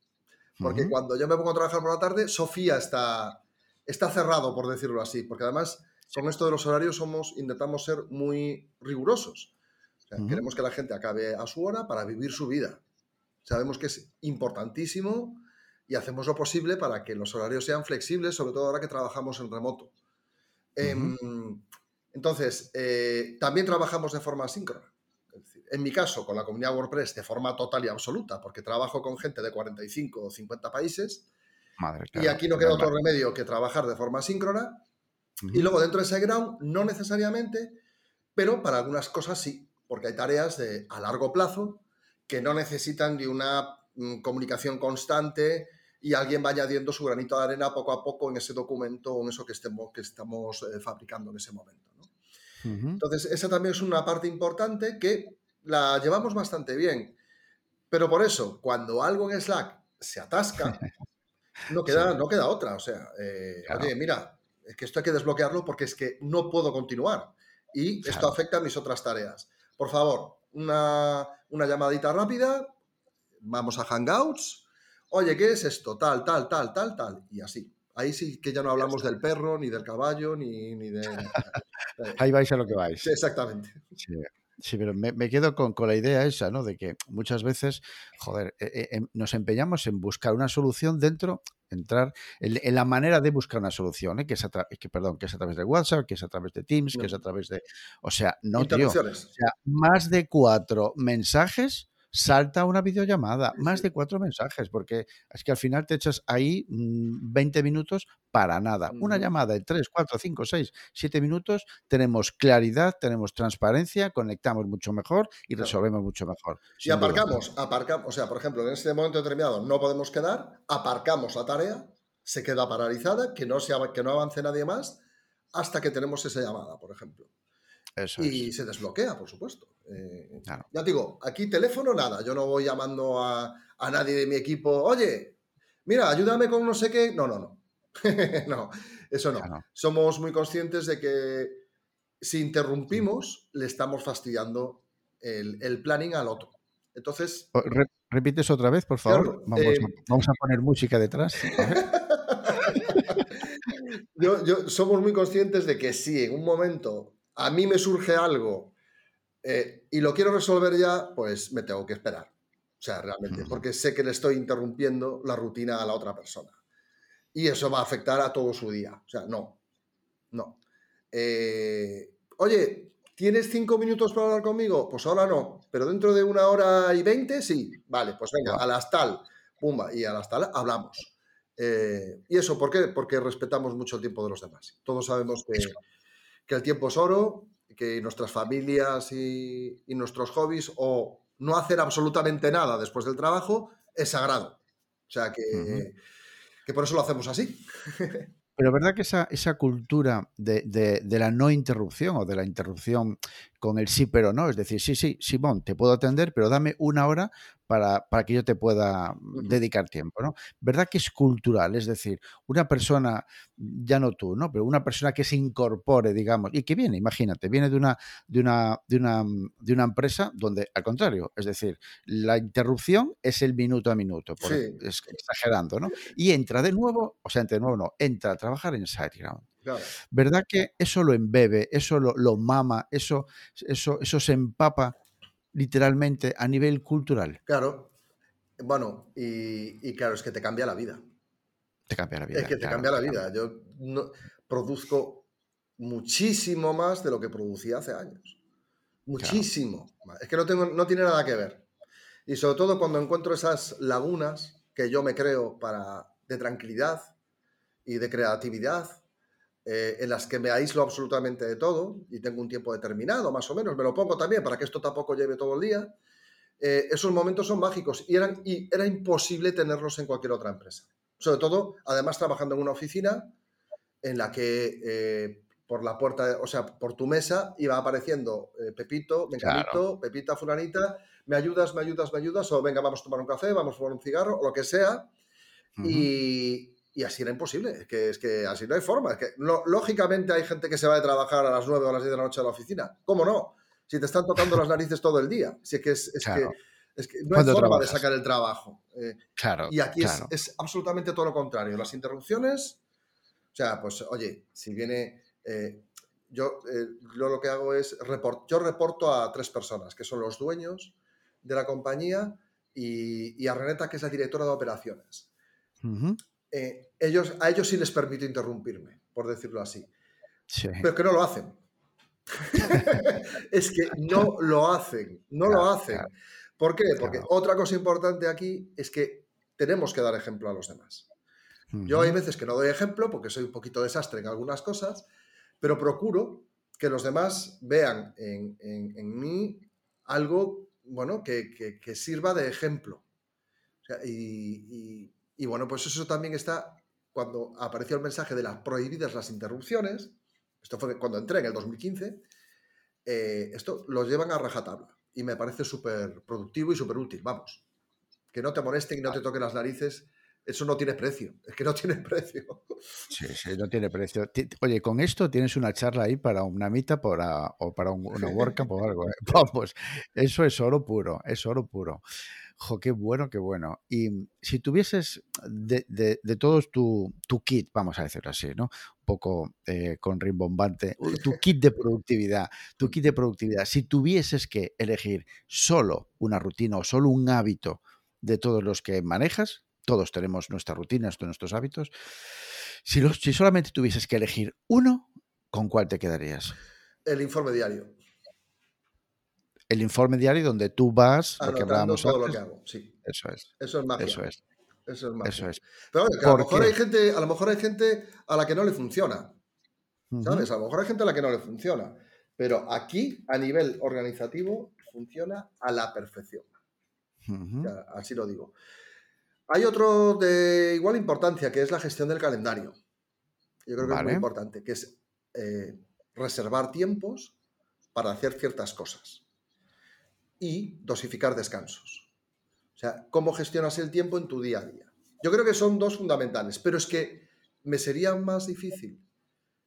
Porque cuando yo me pongo a trabajar por la tarde, Sofía está, está cerrado, por decirlo así. Porque además, con esto de los horarios, somos, intentamos ser muy rigurosos. Queremos que la gente acabe a su hora para vivir su vida. Sabemos que es importantísimo y hacemos lo posible para que los horarios sean flexibles, sobre todo ahora que trabajamos en remoto. Em, entonces, eh, también trabajamos de forma síncrona. En mi caso, con la comunidad WordPress de forma total y absoluta, porque trabajo con gente de 45 o 50 países. y aquí no queda otro remedio que trabajar de forma síncrona. Y luego dentro de SiteGround, no necesariamente, pero para algunas cosas sí, porque hay tareas de, a largo plazo que no necesitan de una mm, comunicación constante y alguien va añadiendo su granito de arena poco a poco en ese documento o en eso que, estemos, que estamos eh, fabricando en ese momento. Entonces, esa también es una parte importante que la llevamos bastante bien. Pero por eso, cuando algo en Slack se atasca, no *laughs* queda, no queda otra. O sea, eh, oye, mira, es que esto hay que desbloquearlo porque es que no puedo continuar. Y esto afecta a mis otras tareas. Por favor, una, una llamadita rápida, vamos a Hangouts. Oye, ¿qué es esto? Tal, tal, tal, tal, tal. Y así. Ahí sí que ya no hablamos del perro, ni del caballo, ni, ni de... *laughs* Ahí vais a lo que vais. Sí, exactamente. Sí. Pero me, quedo con, la idea esa, ¿no? De que muchas veces, joder, eh, eh, em, nos empeñamos en buscar una solución dentro, entrar en, la manera de buscar una solución, ¿eh? que, es a que, perdón, que es a través de WhatsApp, que es a través de Teams, que es a través de... O sea, no, tío. O sea, más de cuatro mensajes salta una videollamada, más de cuatro mensajes, porque es que al final te echas ahí 20 mm, minutos para nada. Una llamada de 3, 4, 5, 6, 7 minutos, tenemos claridad, tenemos transparencia, conectamos mucho mejor y resolvemos mucho mejor. Si aparcamos, aparcamos, o sea, por ejemplo, en este momento determinado no podemos quedar, aparcamos la tarea, se queda paralizada, que no, se, que no avance nadie más, hasta que tenemos esa llamada, por ejemplo y se desbloquea, por supuesto. Eh, ya digo, aquí teléfono nada, yo no voy llamando a, nadie de mi equipo, oye, mira, ayúdame con no sé qué. No, no, no. *laughs* no, eso no. Somos muy conscientes de que si interrumpimos, le estamos fastidiando el, planning al otro. Entonces. ¿Repites otra vez, por favor? Eh, vamos, a, poner música detrás. *laughs* somos muy conscientes de que si en un momento a mí me surge algo eh, y lo quiero resolver ya, pues me tengo que esperar. O sea, realmente, porque sé que le estoy interrumpiendo la rutina a la otra persona. Y eso va a afectar a todo su día. O sea, no, no. Eh, oye, ¿tienes cinco minutos para hablar conmigo? Pues ahora no, pero dentro de una hora y veinte, sí. Vale, pues venga, a las tal, pumba, y a las tal hablamos. Eh, ¿Y eso por qué? Porque respetamos mucho el tiempo de los demás. Todos sabemos que que el tiempo es oro, que nuestras familias y, nuestros hobbies o no hacer absolutamente nada después del trabajo es sagrado. O sea que, que por eso lo hacemos así. *laughs* Pero verdad que esa, esa cultura de, de, la no interrupción o de la interrupción con el sí pero no, es decir, sí, sí, Simón, te puedo atender, pero dame una hora para, que yo te pueda dedicar tiempo, ¿no? ¿Verdad que es cultural? Es decir, una persona, ya no tú, ¿no? Pero una persona que se incorpore, digamos, y que viene, imagínate, viene de una, de una, de una, de una empresa donde, al contrario, es decir, la interrupción es el minuto a minuto, exagerando, ¿no? Y entra de nuevo, o sea, entra de nuevo, no, entra a trabajar en SiteGround. ¿Verdad que eso lo embebe, eso lo, lo mama, eso, eso, eso se empapa literalmente a nivel cultural. Claro. Bueno, y, claro, es que te cambia la vida. Te cambia la vida. Es que te cambia la vida. Yo produzco muchísimo más de lo que producía hace años. Muchísimo. Es que no, tengo, no tiene nada que ver. Y sobre todo cuando encuentro esas lagunas que yo me creo para, de tranquilidad y de creatividad eh, en las que me aíslo absolutamente de todo y tengo un tiempo determinado, más o menos, me lo pongo también para que esto tampoco lleve todo el día. Eh, esos momentos son mágicos y, eran, y era imposible tenerlos en cualquier otra empresa. Sobre todo, además, trabajando en una oficina en la que eh, por la puerta, o sea, por tu mesa iba apareciendo Pepito, Menganito, Pepita, Fulanita, me ayudas, me ayudas, me ayudas, o venga, vamos a tomar un café, vamos a fumar un cigarro, o lo que sea. y, y así era imposible. Es que, es que así no hay forma. Es que, lógicamente hay gente que se va a trabajar a las 9 o a las 10 de la noche a la oficina. ¿Cómo no? Si te están tocando las narices todo el día. Si es que, es, que, no hay forma de sacar el trabajo. Eh, claro. Y aquí Es, absolutamente todo lo contrario. Las interrupciones. O sea, pues oye, si viene. Eh, yo, eh, yo, lo que hago es. Report, yo reporto a tres personas, que son los dueños de la compañía y, y a Reneta, que es la directora de operaciones. Eh, ellos, a ellos sí les permito interrumpirme, por decirlo así. Pero que no lo hacen. *laughs* es que no lo hacen, no lo hacen. ¿Por qué? Porque otra cosa importante aquí es que tenemos que dar ejemplo a los demás. Yo hay veces que no doy ejemplo porque soy un poquito desastre en algunas cosas, pero procuro que los demás vean en, mí algo bueno, que, sirva de ejemplo. y, y, bueno, pues eso también está cuando apareció el mensaje de las prohibidas las interrupciones, esto fue cuando entré en el 2015, eh, esto lo llevan a rajatabla y me parece súper productivo y súper útil, vamos. Que no te molesten y no te toquen las narices, eso no tiene precio, *laughs* es que no tiene precio. Sí, sí, no tiene precio. Oye, con esto tienes una charla ahí para una mitad o para una WordCamp o algo. ¿eh? *laughs* Vamos, eso es oro puro, es oro puro. Jo, qué bueno, qué bueno. Y si tuvieses de, de, todos tu, kit, vamos a decirlo así, ¿no? Un poco eh, con rimbombante, tu kit de productividad, tu kit de productividad, si tuvieses que elegir solo una rutina o solo un hábito de todos los que manejas, todos tenemos nuestras rutinas, nuestros hábitos, si, si solamente tuvieses que elegir uno, ¿con cuál te quedarías? El informe diario el informe diario donde tú vas, lo que hablábamos todo lo que hago, sí. Eso es. Eso es magia. Eso es. Eso es magia. Eso es. Pero a, lo mejor hay gente, a lo mejor hay gente a la que no le funciona. ¿Sabes? A lo mejor hay gente a la que no le funciona. Pero aquí, a nivel organizativo, funciona a la perfección. así lo digo. Hay otro de igual importancia, que es la gestión del calendario. Yo creo que es muy importante, que es eh, reservar tiempos para hacer ciertas cosas y dosificar descansos. O sea, cómo gestionas el tiempo en tu día a día. Yo creo que son dos fundamentales, pero es que me sería más difícil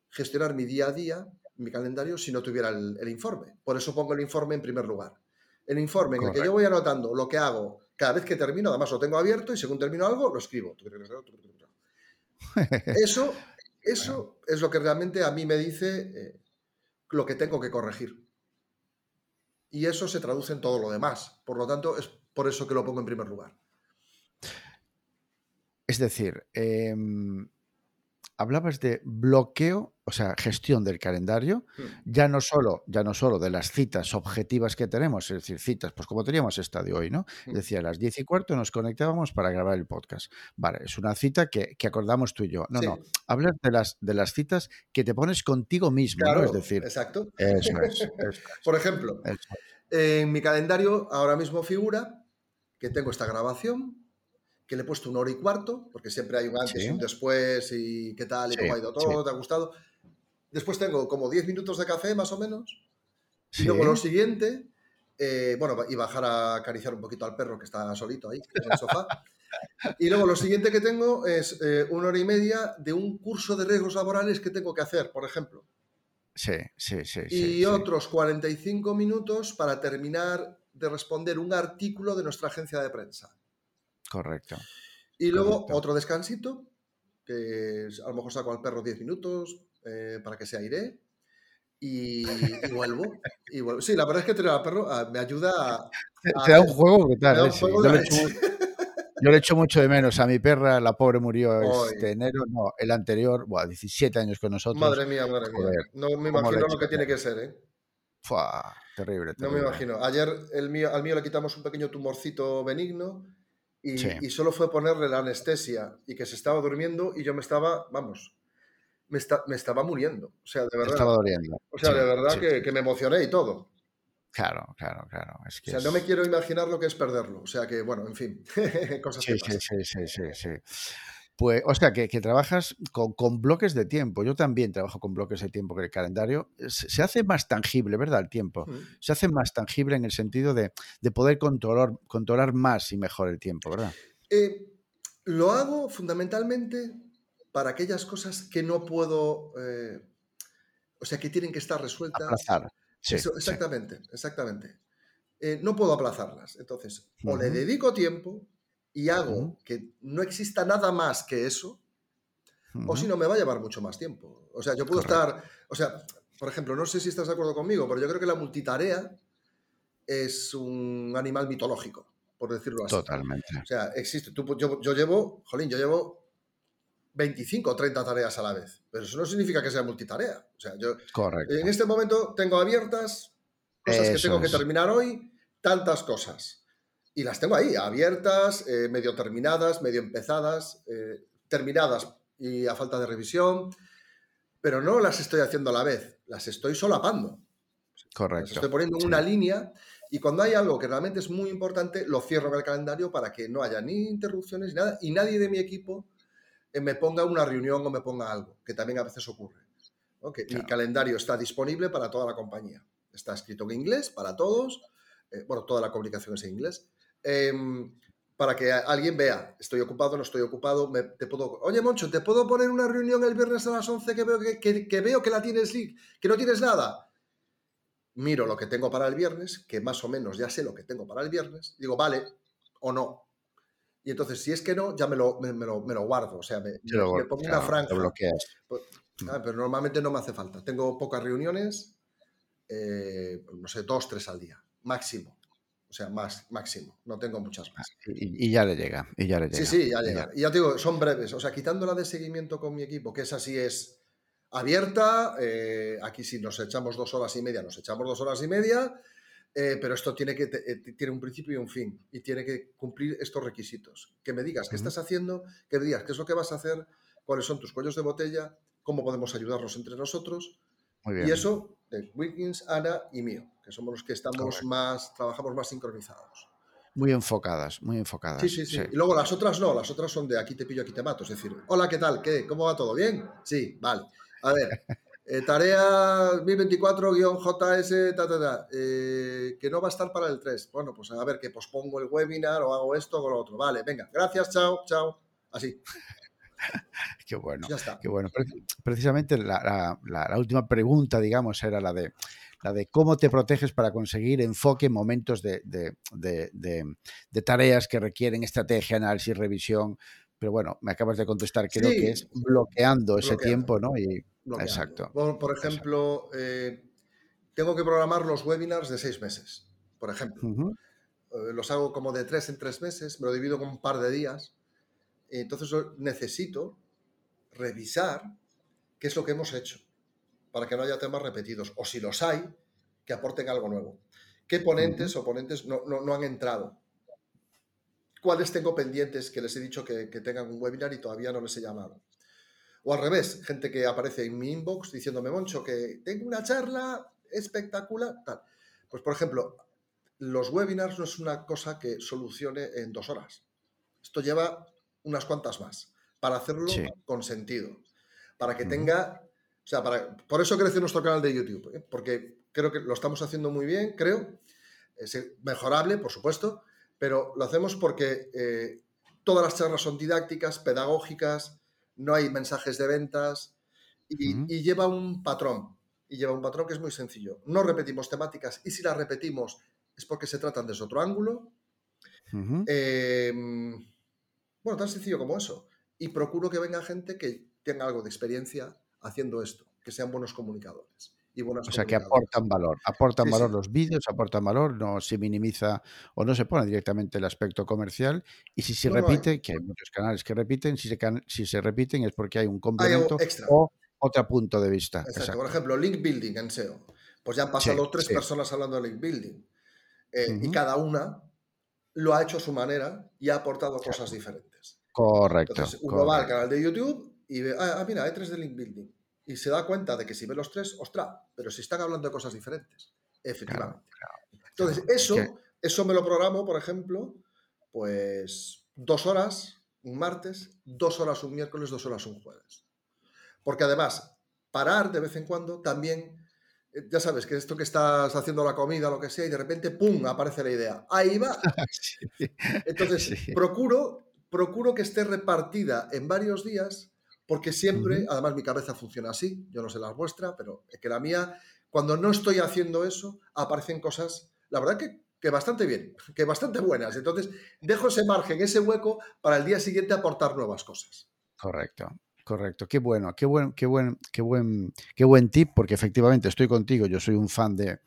gestionar mi día a día, mi calendario, si no tuviera el, informe. Por eso pongo el informe en primer lugar. El informe en el que yo voy anotando lo que hago cada vez que termino, además lo tengo abierto y según termino algo, lo escribo. *laughs* Eso, eso es lo que realmente a mí me dice eh, lo que tengo que corregir y eso se traduce en todo lo demás. Por lo tanto, es por eso que lo pongo en primer lugar. Es decir, em, hablabas de bloqueo, o sea, gestión del calendario, hmm. ya no solo, ya no solo de las citas objetivas que tenemos, es decir, citas, pues como teníamos esta de hoy, ¿no? Hmm. Decía, a las diez y cuarto nos conectábamos para grabar el podcast. Vale, es una cita que, acordamos tú y yo. No, no, hablas de las, de las citas que te pones contigo mismo, ¿no? Es decir, exacto. Eso es. *laughs* Por ejemplo, en mi calendario ahora mismo figura que tengo esta grabación, que le he puesto una hora y cuarto, porque siempre hay un antes y un después y qué tal y cómo ha ido todo, te ha gustado. Después tengo como 10 minutos de café más o menos. Y luego lo siguiente, eh, bueno, y bajar a acariciar un poquito al perro que está solito ahí en el sofá. Y luego lo siguiente que tengo es eh, una hora y media de un curso de riesgos laborales que tengo que hacer, por ejemplo. Sí, sí, sí. Y otros 45 minutos para terminar de responder un artículo de nuestra agencia de prensa. Correcto. Y luego otro descansito, que a lo mejor saco al perro 10 minutos eh, para que se aire. Y, vuelvo, y, vuelvo, Sí, la verdad es que tener al perro ah, me ayuda a. te, da un juego brutal. *laughs* Yo le echo mucho de menos. A mi perra, la pobre murió este enero, no, el anterior, buah, 17 años con nosotros. Madre mía, madre mía. No me imagino lo que tiene que ser, ¿eh? Fua, terrible, No me imagino. Ayer el mío, al mío le quitamos un pequeño tumorcito benigno y, solo fue ponerle la anestesia y que se estaba durmiendo y yo me estaba, vamos, me, me estaba muriendo. O sea, de verdad. Estaba doliendo. O sea, de verdad que, que me emocioné y todo. Claro, claro, claro. Es que o sea, no me quiero imaginar lo que es perderlo. O sea que, bueno, en fin, *laughs* cosas sí, que sí, sí, sí, sí, sí. Pues, o sea, que, trabajas con, bloques de tiempo. Yo también trabajo con bloques de tiempo que el calendario se, hace más tangible, ¿verdad? El tiempo. Se hace más tangible en el sentido de, poder controlar, controlar más y mejor el tiempo, ¿verdad? Eh, lo hago fundamentalmente para aquellas cosas que no puedo, eh, o sea, que tienen que estar resueltas exactamente, exactamente. Eh, no puedo aplazarlas. Entonces, o le dedico tiempo y hago que no exista nada más que eso, o si no, me va a llevar mucho más tiempo. O sea, yo puedo estar, o sea, por ejemplo, no sé si estás de acuerdo conmigo, pero yo creo que la multitarea es un animal mitológico. por decirlo así. Totalmente. O sea, existe. Tú, yo, yo llevo, jolín, yo llevo 25 o 30 tareas a la vez. Pero eso no significa que sea multitarea. O sea, yo en este momento tengo abiertas cosas que tengo que terminar hoy, tantas cosas. Y las tengo ahí, abiertas, eh, medio terminadas, medio empezadas, eh, terminadas y a falta de revisión. Pero no las estoy haciendo a la vez, las estoy solapando. Correcto. Las estoy poniendo en una línea y cuando hay algo que realmente es muy importante, lo cierro en el calendario para que no haya ni interrupciones ni nada y nadie de mi equipo eh, me ponga una reunión o me ponga algo, que también a veces ocurre. Mi calendario está disponible para toda la compañía. Está escrito en inglés para todos. Eh, bueno, toda la comunicación es en inglés. Em, para que alguien vea, estoy ocupado, no estoy ocupado, te puedo... Oye, Moncho, ¿te puedo poner una reunión el viernes a las 11 que veo que, veo que la tienes, que no tienes nada? Miro lo que tengo para el viernes, que más o menos ya sé lo que tengo para el viernes. Digo, vale o no. Y entonces, si es que no, ya me lo, me, lo, guardo. O sea, me, pongo una franja. Pues, mm. ah, pero normalmente no me hace falta. Tengo pocas reuniones, eh, no sé, dos, tres al día, máximo. O sea, más, máximo. No tengo muchas más. Y, ya le llega. Y ya le llega. Sí, sí, ya llega. Y ya te digo, son breves. O sea, quitando la de seguimiento con mi equipo, que esa sí es abierta. Eh, aquí si nos echamos dos horas y media, nos echamos dos horas y media. Eh, pero esto tiene, que, eh, tiene un principio y un fin y tiene que cumplir estos requisitos. Que me digas qué estás haciendo, que me digas qué es lo que vas a hacer, cuáles son tus cuellos de botella, cómo podemos ayudarnos entre nosotros. Y eso de Wilkins, Ana y mío, que somos los que estamos más, trabajamos más sincronizados. Muy enfocadas, muy enfocadas. Sí, sí, sí, Y luego las otras no, las otras son de aquí te pillo, aquí te mato. Es decir, hola, ¿qué tal? ¿Qué? ¿Cómo va todo? ¿Bien? Sí, vale. A ver, *laughs* Eh, tarea 2024-JS, eh, que no va a estar para el 3. Bueno, pues a ver, que pospongo el webinar o hago esto o lo otro. Vale, venga, gracias, chao, chao. Así. *laughs* qué bueno. Qué bueno. Precisamente la, última pregunta, digamos, era la de la de cómo te proteges para conseguir enfoque en momentos de, de tareas que requieren estrategia, análisis, revisión, pero bueno, me acabas de contestar, creo que es bloqueando ese tiempo, ¿no? Y, exacto. Por, ejemplo, eh, tengo que programar los webinars de seis meses, por ejemplo. Eh, los hago como de tres en tres meses, me lo divido con un par de días. Entonces necesito revisar qué es lo que hemos hecho para que no haya temas repetidos. O si los hay, que aporten algo nuevo. ¿Qué ponentes o ponentes no, no han entrado? cuáles tengo pendientes que les he dicho que, tengan un webinar y todavía no les he llamado. O al revés, gente que aparece en mi inbox diciéndome, Moncho, que tengo una charla espectacular, tal. Pues, por ejemplo, los webinars no es una cosa que solucione en dos horas. Esto lleva unas cuantas más para hacerlo con sentido. Para que tenga. O sea, para, por eso crece nuestro canal de YouTube, ¿eh? porque creo que lo estamos haciendo muy bien, creo. Es mejorable, por supuesto, pero lo hacemos porque eh, todas las charlas son didácticas, pedagógicas, no hay mensajes de ventas y, lleva un patrón. Y lleva un patrón que es muy sencillo. No repetimos temáticas y si las repetimos es porque se tratan desde otro ángulo. Bueno, tan sencillo como eso. Y procuro que venga gente que tenga algo de experiencia haciendo esto, que sean buenos comunicadores o sea, que aportan valor. Aportan valor los vídeos, aportan valor, no se minimiza o no se pone directamente el aspecto comercial. Y si se repite, que hay muchos canales que repiten, si se, si se repiten es porque hay un complemento o otro punto de vista. Exacto. Por ejemplo, link building en SEO. Pues ya han pasado tres personas hablando de link building. Eh, y cada una lo ha hecho a su manera y ha aportado cosas diferentes. Correcto. Entonces, uno va al canal de YouTube y ve, ah, ah, mira, hay tres de link building y se da cuenta de que si ve los tres, ostras, pero si están hablando de cosas diferentes. Efectivamente. Entonces, eso, eso me lo programo, por ejemplo, pues dos horas un martes, dos horas un miércoles, dos horas un jueves. Porque además, parar de vez en cuando también, eh, ya sabes, que esto que estás haciendo la comida, lo que sea, y de repente, ¡pum!, aparece la idea. Ahí va. *laughs* Entonces, procuro, procuro que esté repartida en varios días porque siempre, además mi cabeza funciona así, yo no sé la vuestra, pero es que la mía, cuando no estoy haciendo eso, aparecen cosas, la verdad que, que bastante bien, que bastante buenas. Entonces, dejo ese margen, ese hueco para el día siguiente aportar nuevas cosas. Correcto. Correcto, qué bueno, qué buen, qué buen, qué buen, qué buen tip, porque efectivamente estoy contigo, yo soy un fan de,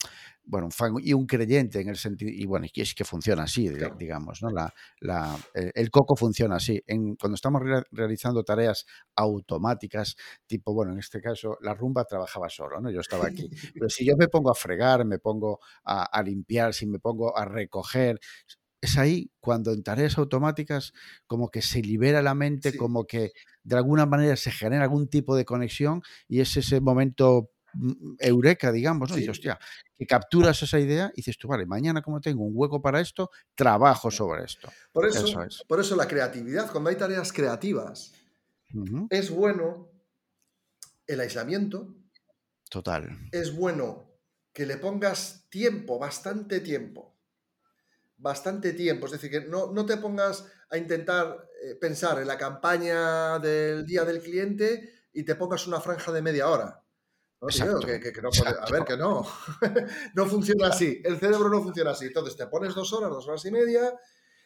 bueno, un fan y un creyente en el sentido, y bueno, es que funciona así, digamos, ¿no? La, la, el, coco funciona así. En, cuando estamos realizando tareas automáticas, tipo, bueno, en este caso, la rumba trabajaba solo, ¿no? Yo estaba aquí. *laughs* Pero si yo me pongo a fregar, me pongo a, a limpiar, si me pongo a recoger, es ahí cuando en tareas automáticas como que se libera la mente, como que de alguna manera se genera algún tipo de conexión y es ese momento mm, eureka, digamos, ¿no? Y hostia, que capturas esa idea y dices tú, vale, mañana como tengo un hueco para esto, trabajo sobre esto. Por eso, por eso la creatividad, cuando hay tareas creativas, es bueno el aislamiento. Total. Es bueno que le pongas tiempo, bastante tiempo, bastante tiempo. Es decir, que no, te pongas a intentar pensar en la campaña del día del cliente y te pongas una franja de media hora. No, que, no a ver, que no. *laughs* no funciona así. El cerebro no funciona así. Entonces te pones dos horas, dos horas y media,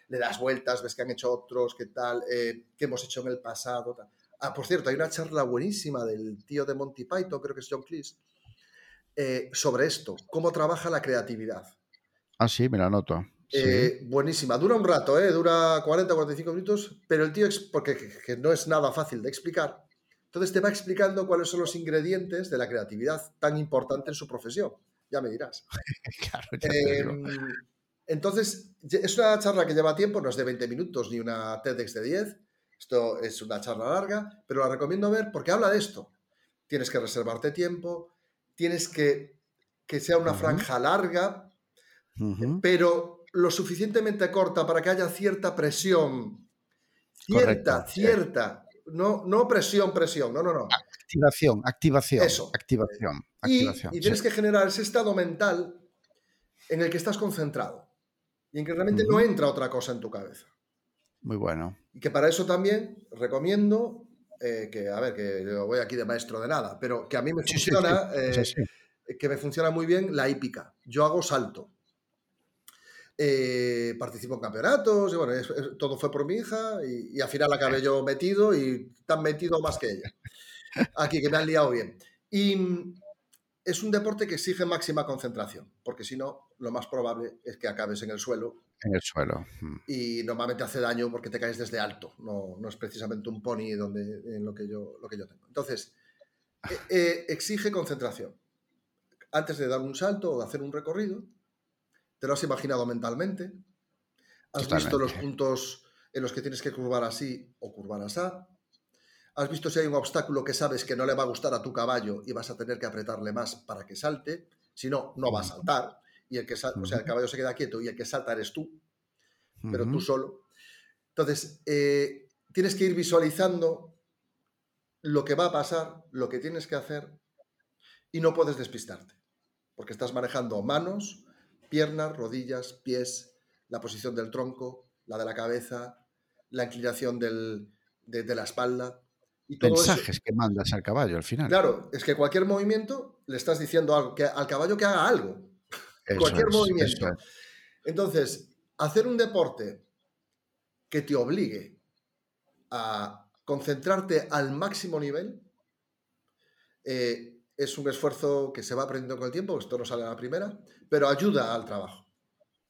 le das vueltas, ves que han hecho otros, qué tal, eh, qué hemos hecho en el pasado. Ah, por cierto, hay una charla buenísima del tío de Monty Python, creo que es John Cleese, eh, sobre esto, cómo trabaja la creatividad. Ah, sí, me la anoto. Eh, buenísima. Dura un rato, ¿eh? dura 40, 45 minutos, pero el tío, porque que no es nada fácil de explicar, entonces te va explicando cuáles son los ingredientes de la creatividad tan importante en su profesión. Ya me dirás. *laughs* Em, entonces, es una charla que lleva tiempo, no es de 20 minutos ni una TEDx de 10. Esto es una charla larga, pero la recomiendo ver porque habla de esto. Tienes que reservarte tiempo, tienes que que sea una franja larga, pero lo suficientemente corta para que haya cierta presión, cierta, cierta, no, no presión, presión, no, no, no. Activación, activación. Eso. Activación. y, tienes que generar ese estado mental en el que estás concentrado y en que realmente no entra otra cosa en tu cabeza. Muy bueno. Y que para eso también recomiendo eh, que, a ver, que yo voy aquí de maestro de nada, pero que a mí me funciona, eh, que me funciona muy bien la hípica. Yo hago salto. Eh, participo en campeonatos, y bueno, todo fue por mi hija y, al final acabé yo metido y tan metido más que ella. Aquí, que me han liado bien. Y es un deporte que exige máxima concentración, porque si no, lo más probable es que acabes en el suelo. En el suelo. Mm. Y normalmente hace daño porque te caes desde alto, no, no es precisamente un pony donde, en lo que yo, lo que yo tengo. Entonces, eh, eh, exige concentración. Antes de dar un salto o de hacer un recorrido, ¿Te lo has imaginado mentalmente? ¿Has visto los puntos en los que tienes que curvar así o curvar así? ¿Has visto si hay un obstáculo que sabes que no le va a gustar a tu caballo y vas a tener que apretarle más para que salte? Si no, no va a saltar. Y el que o sea, el caballo se queda quieto y el que salta eres tú, pero tú solo. Entonces, eh, tienes que ir visualizando lo que va a pasar, lo que tienes que hacer y no puedes despistarte, porque estás manejando manos, piernas, rodillas, pies, la posición del tronco, la de la cabeza, la inclinación de, la espalda. Y Mensajes que mandas al caballo al final. Claro, es que cualquier movimiento le estás diciendo algo, que, al caballo que haga algo. cualquier movimiento. Entonces, hacer un deporte que te obligue a concentrarte al máximo nivel eh, es un esfuerzo que se va aprendiendo con el tiempo, esto no sale a la primera, pero ayuda al trabajo.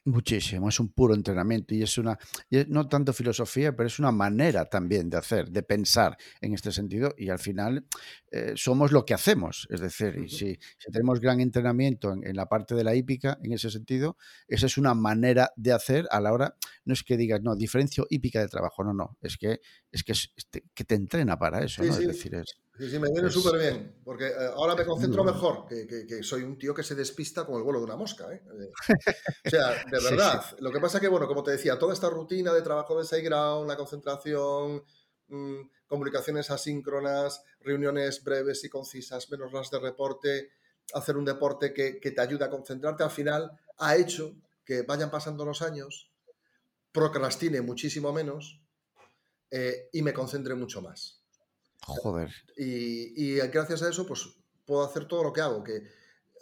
Muchísimo, es un puro entrenamiento y es una, no tanto filosofía, pero es una manera también de hacer, de pensar en este sentido y al final eh, somos lo que hacemos, es decir, y si, tenemos gran entrenamiento en, la parte de la hípica, en ese sentido, esa es una manera de hacer a la hora, no es que digas, no, diferencio hípica de trabajo, no, no, es que, es que, que te entrena para eso, ¿no? Es decir, es, Sí, sí, me viene súper bien, porque eh, ahora me concentro mejor, que, soy un tío que se despista con el vuelo de una mosca. ¿eh? O sea, de *laughs* verdad. Lo que pasa que, bueno, como te decía, toda esta rutina de trabajo de SiteGround, la concentración, mm, comunicaciones asíncronas, reuniones breves y concisas, menos las de reporte, hacer un deporte que, te ayuda a concentrarte, al final ha hecho que vayan pasando los años, procrastine muchísimo menos eh, y me concentre mucho más. Joder. Y, gracias a eso, pues puedo hacer todo lo que hago. Que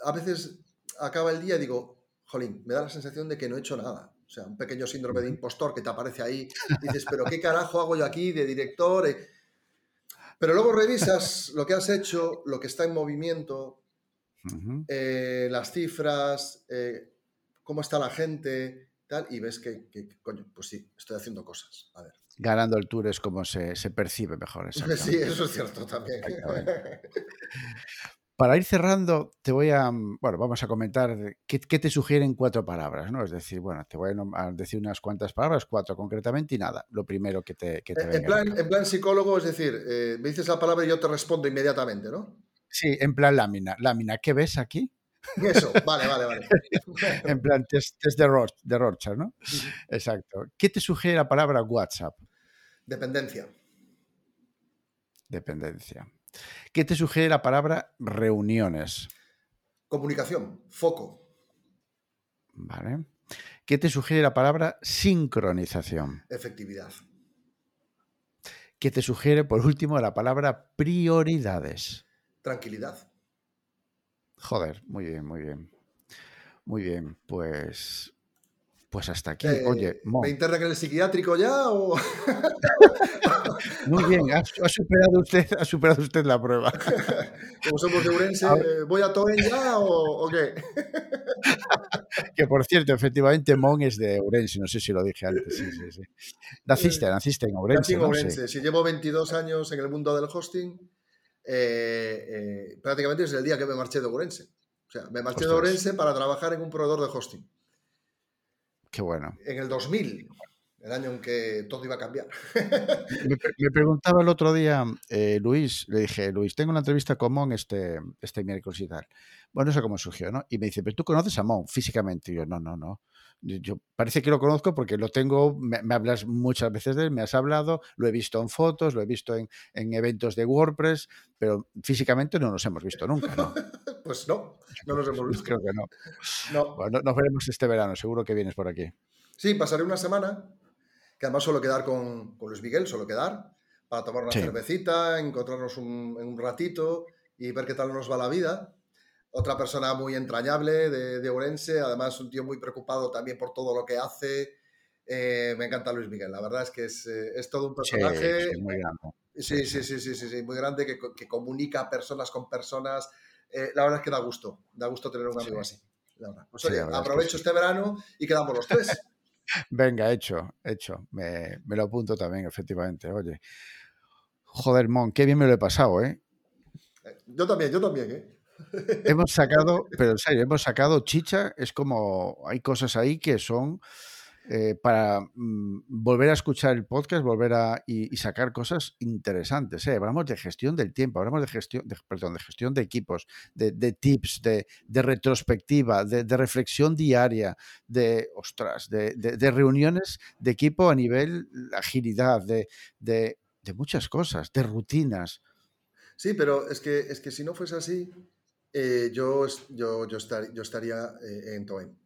a veces acaba el día y digo, jolín, me da la sensación de que no he hecho nada. O sea, un pequeño síndrome de impostor que te aparece ahí. Y dices, pero ¿qué carajo hago yo aquí de director? Pero luego revisas *laughs* lo que has hecho, lo que está en movimiento, eh, las cifras, eh, cómo está la gente, tal, y ves que, coño, pues sí, estoy haciendo cosas. A ver. Ganando el tour es como se, percibe mejor. *laughs* Sí, eso es cierto también. Para ir cerrando, te voy a, mm, bueno, vamos a comentar qué, te sugieren cuatro palabras, ¿no? Es decir, bueno, te voy a decir unas cuantas palabras, cuatro concretamente y nada, lo primero que te, que en, plan, en plan psicólogo, es decir, eh, me dices la palabra y yo te respondo inmediatamente, ¿no? Sí, en plan lámina. Lámina, ¿qué ves aquí? Eso, vale, vale, vale. *laughs* en plan test, de, Rorschach, ¿no? Exacto. ¿Qué te sugiere la palabra WhatsApp? Dependencia. Dependencia. ¿Qué te sugiere la palabra reuniones? Comunicación, foco. Vale. ¿Qué te sugiere la palabra sincronización? Efectividad. ¿Qué te sugiere, por último, la palabra prioridades? Tranquilidad. Joder, muy bien, muy bien. Muy bien, pues pues hasta aquí. Eh, Oye, ¿me interna en el psiquiátrico ya o...? *laughs* Muy bien, ha, superado usted, ha superado usted la prueba. *laughs* Como somos de Urense, ¿voy a Toen ya o, qué? *laughs* Que por cierto, efectivamente, Mon es de Urense, no sé si lo dije antes. Sí, sí, sí. Naciste, eh, naciste en Urense. en Urense. Sí. llevo 22 años en el mundo del hosting, eh, prácticamente desde el día que me marché de Urense. O sea, me marché de Urense para trabajar en un proveedor de hosting. Qué bueno. En el 2000, el año en que todo iba a cambiar. *laughs* me, preguntaba el otro día, eh, Luis, le dije, Luis, tengo una entrevista con Mon este, este miércoles y tal. Bueno, eso cómo surgió, ¿no? Y me dice, pero tú conoces a Mon físicamente. Y yo, no, no, no. Yo, parece que lo conozco porque lo tengo, me, hablas muchas veces de él, me has hablado, lo he visto en fotos, lo he visto en, eventos de WordPress, pero físicamente no nos hemos visto nunca, ¿no? *laughs* pues no, no nos hemos visto. Creo que no. no. Bueno, nos veremos este verano, seguro que vienes por aquí. Sí, pasaré una semana, que además suelo quedar con, con Luis Miguel, suelo quedar, para tomar una cervecita, encontrarnos un, un ratito y ver qué tal nos va la vida otra persona muy entrañable de, de, Orense, además un tío muy preocupado también por todo lo que hace. Eh, me encanta Luis Miguel, la verdad es que es, eh, todo un personaje. Sí, muy grande. Sí, sí, sí, sí, sí, muy grande, que, que comunica personas con personas. Eh, la verdad es que da gusto, da gusto tener un amigo así. Pues, aprovecho este verano y quedamos los tres. *laughs* Venga, hecho, hecho. Me, me, lo apunto también, efectivamente. Oye, joder, Mon, qué bien me lo he pasado, ¿eh? Yo también, yo también, ¿eh? Hemos sacado, pero en hemos sacado chicha, es como, hay cosas ahí que son eh, para mm, volver a escuchar el podcast, volver a y, sacar cosas interesantes. ¿eh? Hablamos de gestión del tiempo, hablamos de gestión, de, perdón, de gestión de equipos, de, tips, de, retrospectiva, de, reflexión diaria, de ostras, de, reuniones de equipo a nivel agilidad, de, muchas cosas, de rutinas. Sí, pero es que, es que si no fuese así, eh, yo, yo, yo, yo estaría eh, en Toen.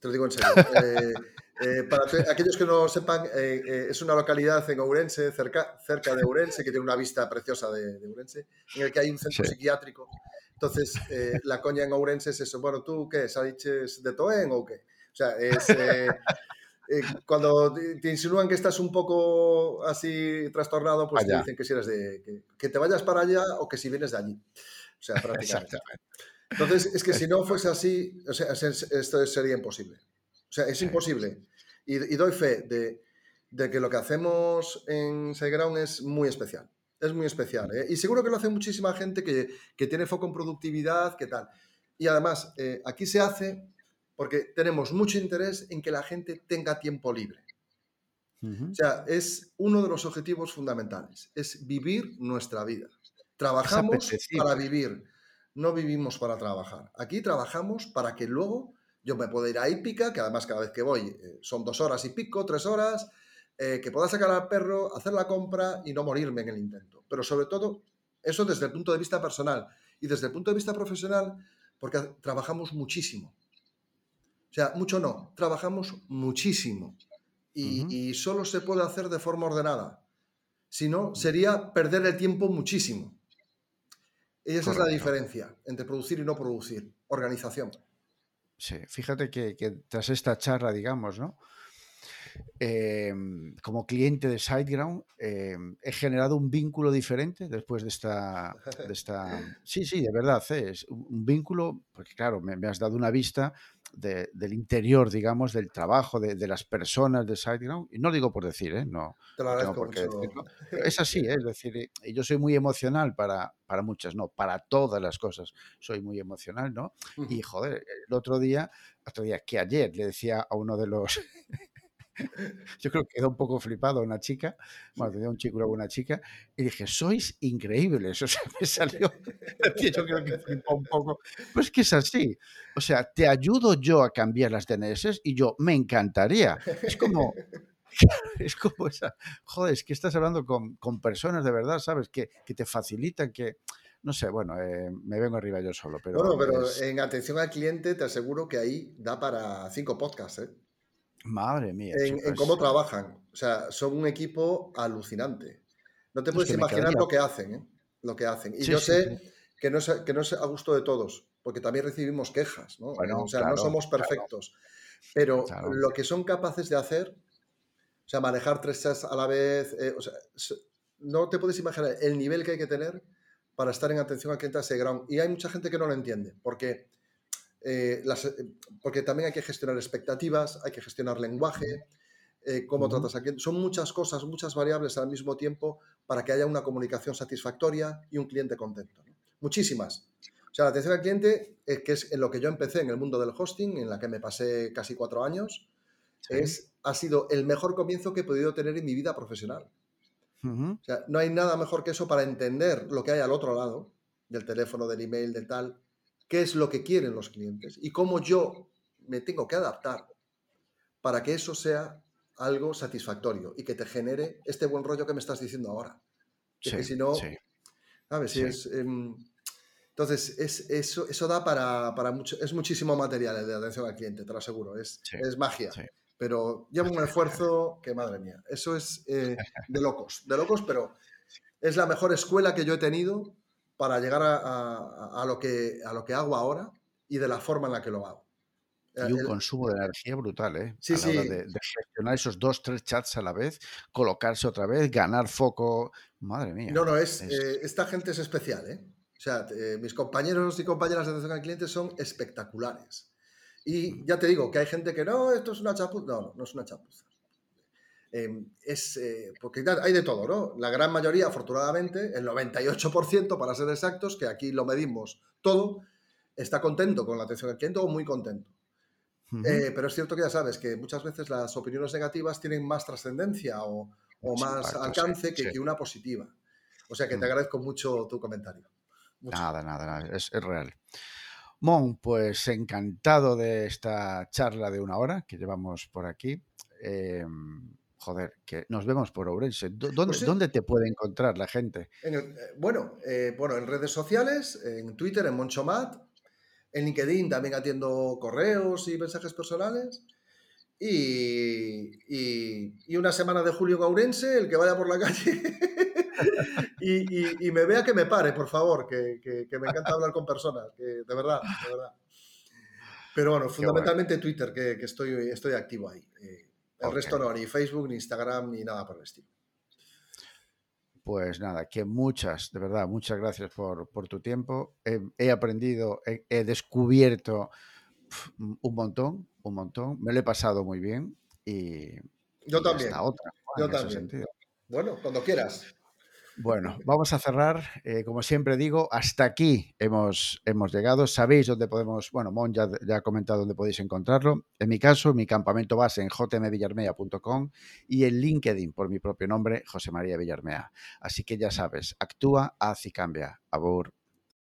Te lo digo en serio. *laughs* Eh, para aquellos que no sepan, es una localidad en Ourense, cerca, cerca de Ourense, que tiene una vista preciosa de, de Ourense, en el que hay un centro psiquiátrico. Entonces, la coña en Ourense es eso. Bueno, ¿tú qué? ¿Saliches de Toen o qué? O sea, es... *laughs* cuando te insinúan que estás un poco así trastornado, pues te dicen que si eres de que, que, te vayas para allá o que si vienes de allí. O sea, prácticamente. Entonces, es que si no fuese así, o sea, esto sería imposible. O sea, es imposible. Y, doy fe de, que lo que hacemos en SiteGround es muy especial. Es muy especial. ¿eh? Y seguro que lo hace muchísima gente que, tiene foco en productividad, que tal. Y además, eh, aquí se hace porque tenemos mucho interés en que la gente tenga tiempo libre. O sea, es uno de los objetivos fundamentales, es vivir nuestra vida. Trabajamos para vivir, no vivimos para trabajar. Aquí trabajamos para que luego yo me pueda ir a Hípica, que además cada vez que voy eh, son dos horas y pico, tres horas, eh, que pueda sacar al perro, hacer la compra y no morirme en el intento. Pero sobre todo, eso desde el punto de vista personal y desde el punto de vista profesional, porque trabajamos muchísimo. O sea, mucho no, trabajamos muchísimo. Y, y solo se puede hacer de forma ordenada. Si no, sería perder el tiempo muchísimo. Y esa es la diferencia entre producir y no producir. Organización. Sí, fíjate que, tras esta charla, digamos, ¿no? Em, como cliente de SiteGround, em, he generado un vínculo diferente después de esta, de esta... *laughs* Sí, sí, de verdad, ¿eh? es un vínculo, porque claro, me, has dado una vista del interior, digamos, del trabajo de, las personas de SiteGround. Y no digo por decir, ¿eh? no, tengo por qué decirlo. es así, ¿eh? es decir, yo soy muy emocional para, para muchas, no, para todas las cosas soy muy emocional, ¿no? Y joder, el otro día, otro día que ayer le decía a uno de los *laughs* *laughs* yo creo que quedó un poco flipado una chica, bueno, tenía un chico y luego una chica, y dije, sois increíbles, *laughs* o sea, me salió, *laughs* yo creo que flipó un poco, pues es que es así, o sea, te ayudo yo a cambiar las DNS y yo, me encantaría, es como... Es como esa, joder, es que estás hablando con, con personas de verdad, ¿sabes? Que, que te facilitan, que, no sé, bueno, eh, me vengo arriba yo solo. Pero bueno, pero en atención al cliente te aseguro que ahí da para cinco podcasts, ¿eh? Madre mía. En, cómo trabajan. O sea, son un equipo alucinante. No te puedes imaginar lo que hacen, ¿eh? Lo que hacen. Y yo sé que no, es, que no es a gusto de todos, porque también recibimos quejas, ¿no? o sea, no somos perfectos. Pero lo que son capaces de hacer, o sea, manejar tres chats a la vez, eh, o sea, no te puedes imaginar el nivel que hay que tener para estar en atención al cliente a ese ground. Y hay mucha gente que no lo entiende, porque eh, eh, porque también hay que gestionar expectativas, hay que gestionar lenguaje, eh, cómo tratas a cliente. Son muchas cosas, muchas variables al mismo tiempo para que haya una comunicación satisfactoria y un cliente contento. Muchísimas. O sea, la atención al cliente, que es en lo que yo empecé en el mundo del hosting, en la que me pasé casi cuatro años, es, ha sido el mejor comienzo que he podido tener en mi vida profesional. O sea, no hay nada mejor que eso para entender lo que hay al otro lado, del teléfono, del email, del tal, qué es lo que quieren los clientes y cómo yo me tengo que adaptar para que eso sea algo satisfactorio y que te genere este buen rollo que me estás diciendo ahora. Porque si no, ¿sabes? es, em, entonces, es, eso, eso da para, para, mucho, es muchísimo material de atención al cliente, te lo aseguro, es, es magia. Pero lleva un esfuerzo que, madre mía, eso es eh, de locos, de locos, pero *laughs* es la mejor escuela que yo he tenido para llegar a, lo que, a lo que hago ahora y de la forma en la que lo hago. Y un consumo de energía brutal, ¿eh? Sí, sí. de, gestionar esos dos, tres chats a la vez, colocarse otra vez, ganar foco. Madre mía. No, no, es, eh, esta gente es especial, ¿eh? O sea, eh, mis compañeros y compañeras de atención al cliente son espectaculares. Y mm. ya te digo que hay gente que no, esto es una chapuza. No, no es una chapuza. Em, es, eh, porque hay de todo, ¿no? La gran mayoría, afortunadamente, el 98% para ser exactos, que aquí lo medimos todo, está contento con la atención al cliente o muy contento. Eh, pero es cierto que ya sabes que muchas veces las opiniones negativas tienen más trascendencia o, más alcance que, una positiva. O sea que te mm. agradezco mucho tu comentario. Nada, nada, nada, es, es real. Mon, pues encantado de esta charla de una hora que llevamos por aquí. Eh, Joder, que nos vemos por Ourense. Pues ¿Dónde, te puede encontrar la gente? Eh, bueno, eh, bueno, en redes sociales, en Twitter, en Monchomat, en LinkedIn también atiendo correos y mensajes personales. Y, y, una semana de julio en Ourense, el que vaya por la *laughs* calle y, me vea que me pare, por favor, que, me encanta hablar con personas, que, de verdad, de verdad. Pero bueno, fundamentalmente Twitter, que, estoy, estoy activo ahí. Eh, el resto no, ni Facebook, ni Instagram, ni nada por el estilo. Pues nada, que muchas, de verdad, muchas gracias por, tu tiempo. He, aprendido, he, descubierto un montón, un montón. Me lo he pasado muy bien y... Yo también. Otra, Yo también. Bueno, cuando quieras. Bueno, vamos a cerrar. Eh, como siempre digo, hasta aquí hemos, hemos llegado. Sabéis dónde podemos, bueno, Mon ya, ha comentado dónde podéis encontrarlo. En mi caso, mi campamento base en jmvillarmea.com y en LinkedIn por mi propio nombre, José María Villarmea. Así que ya sabes, actúa, haz y cambia. Abur.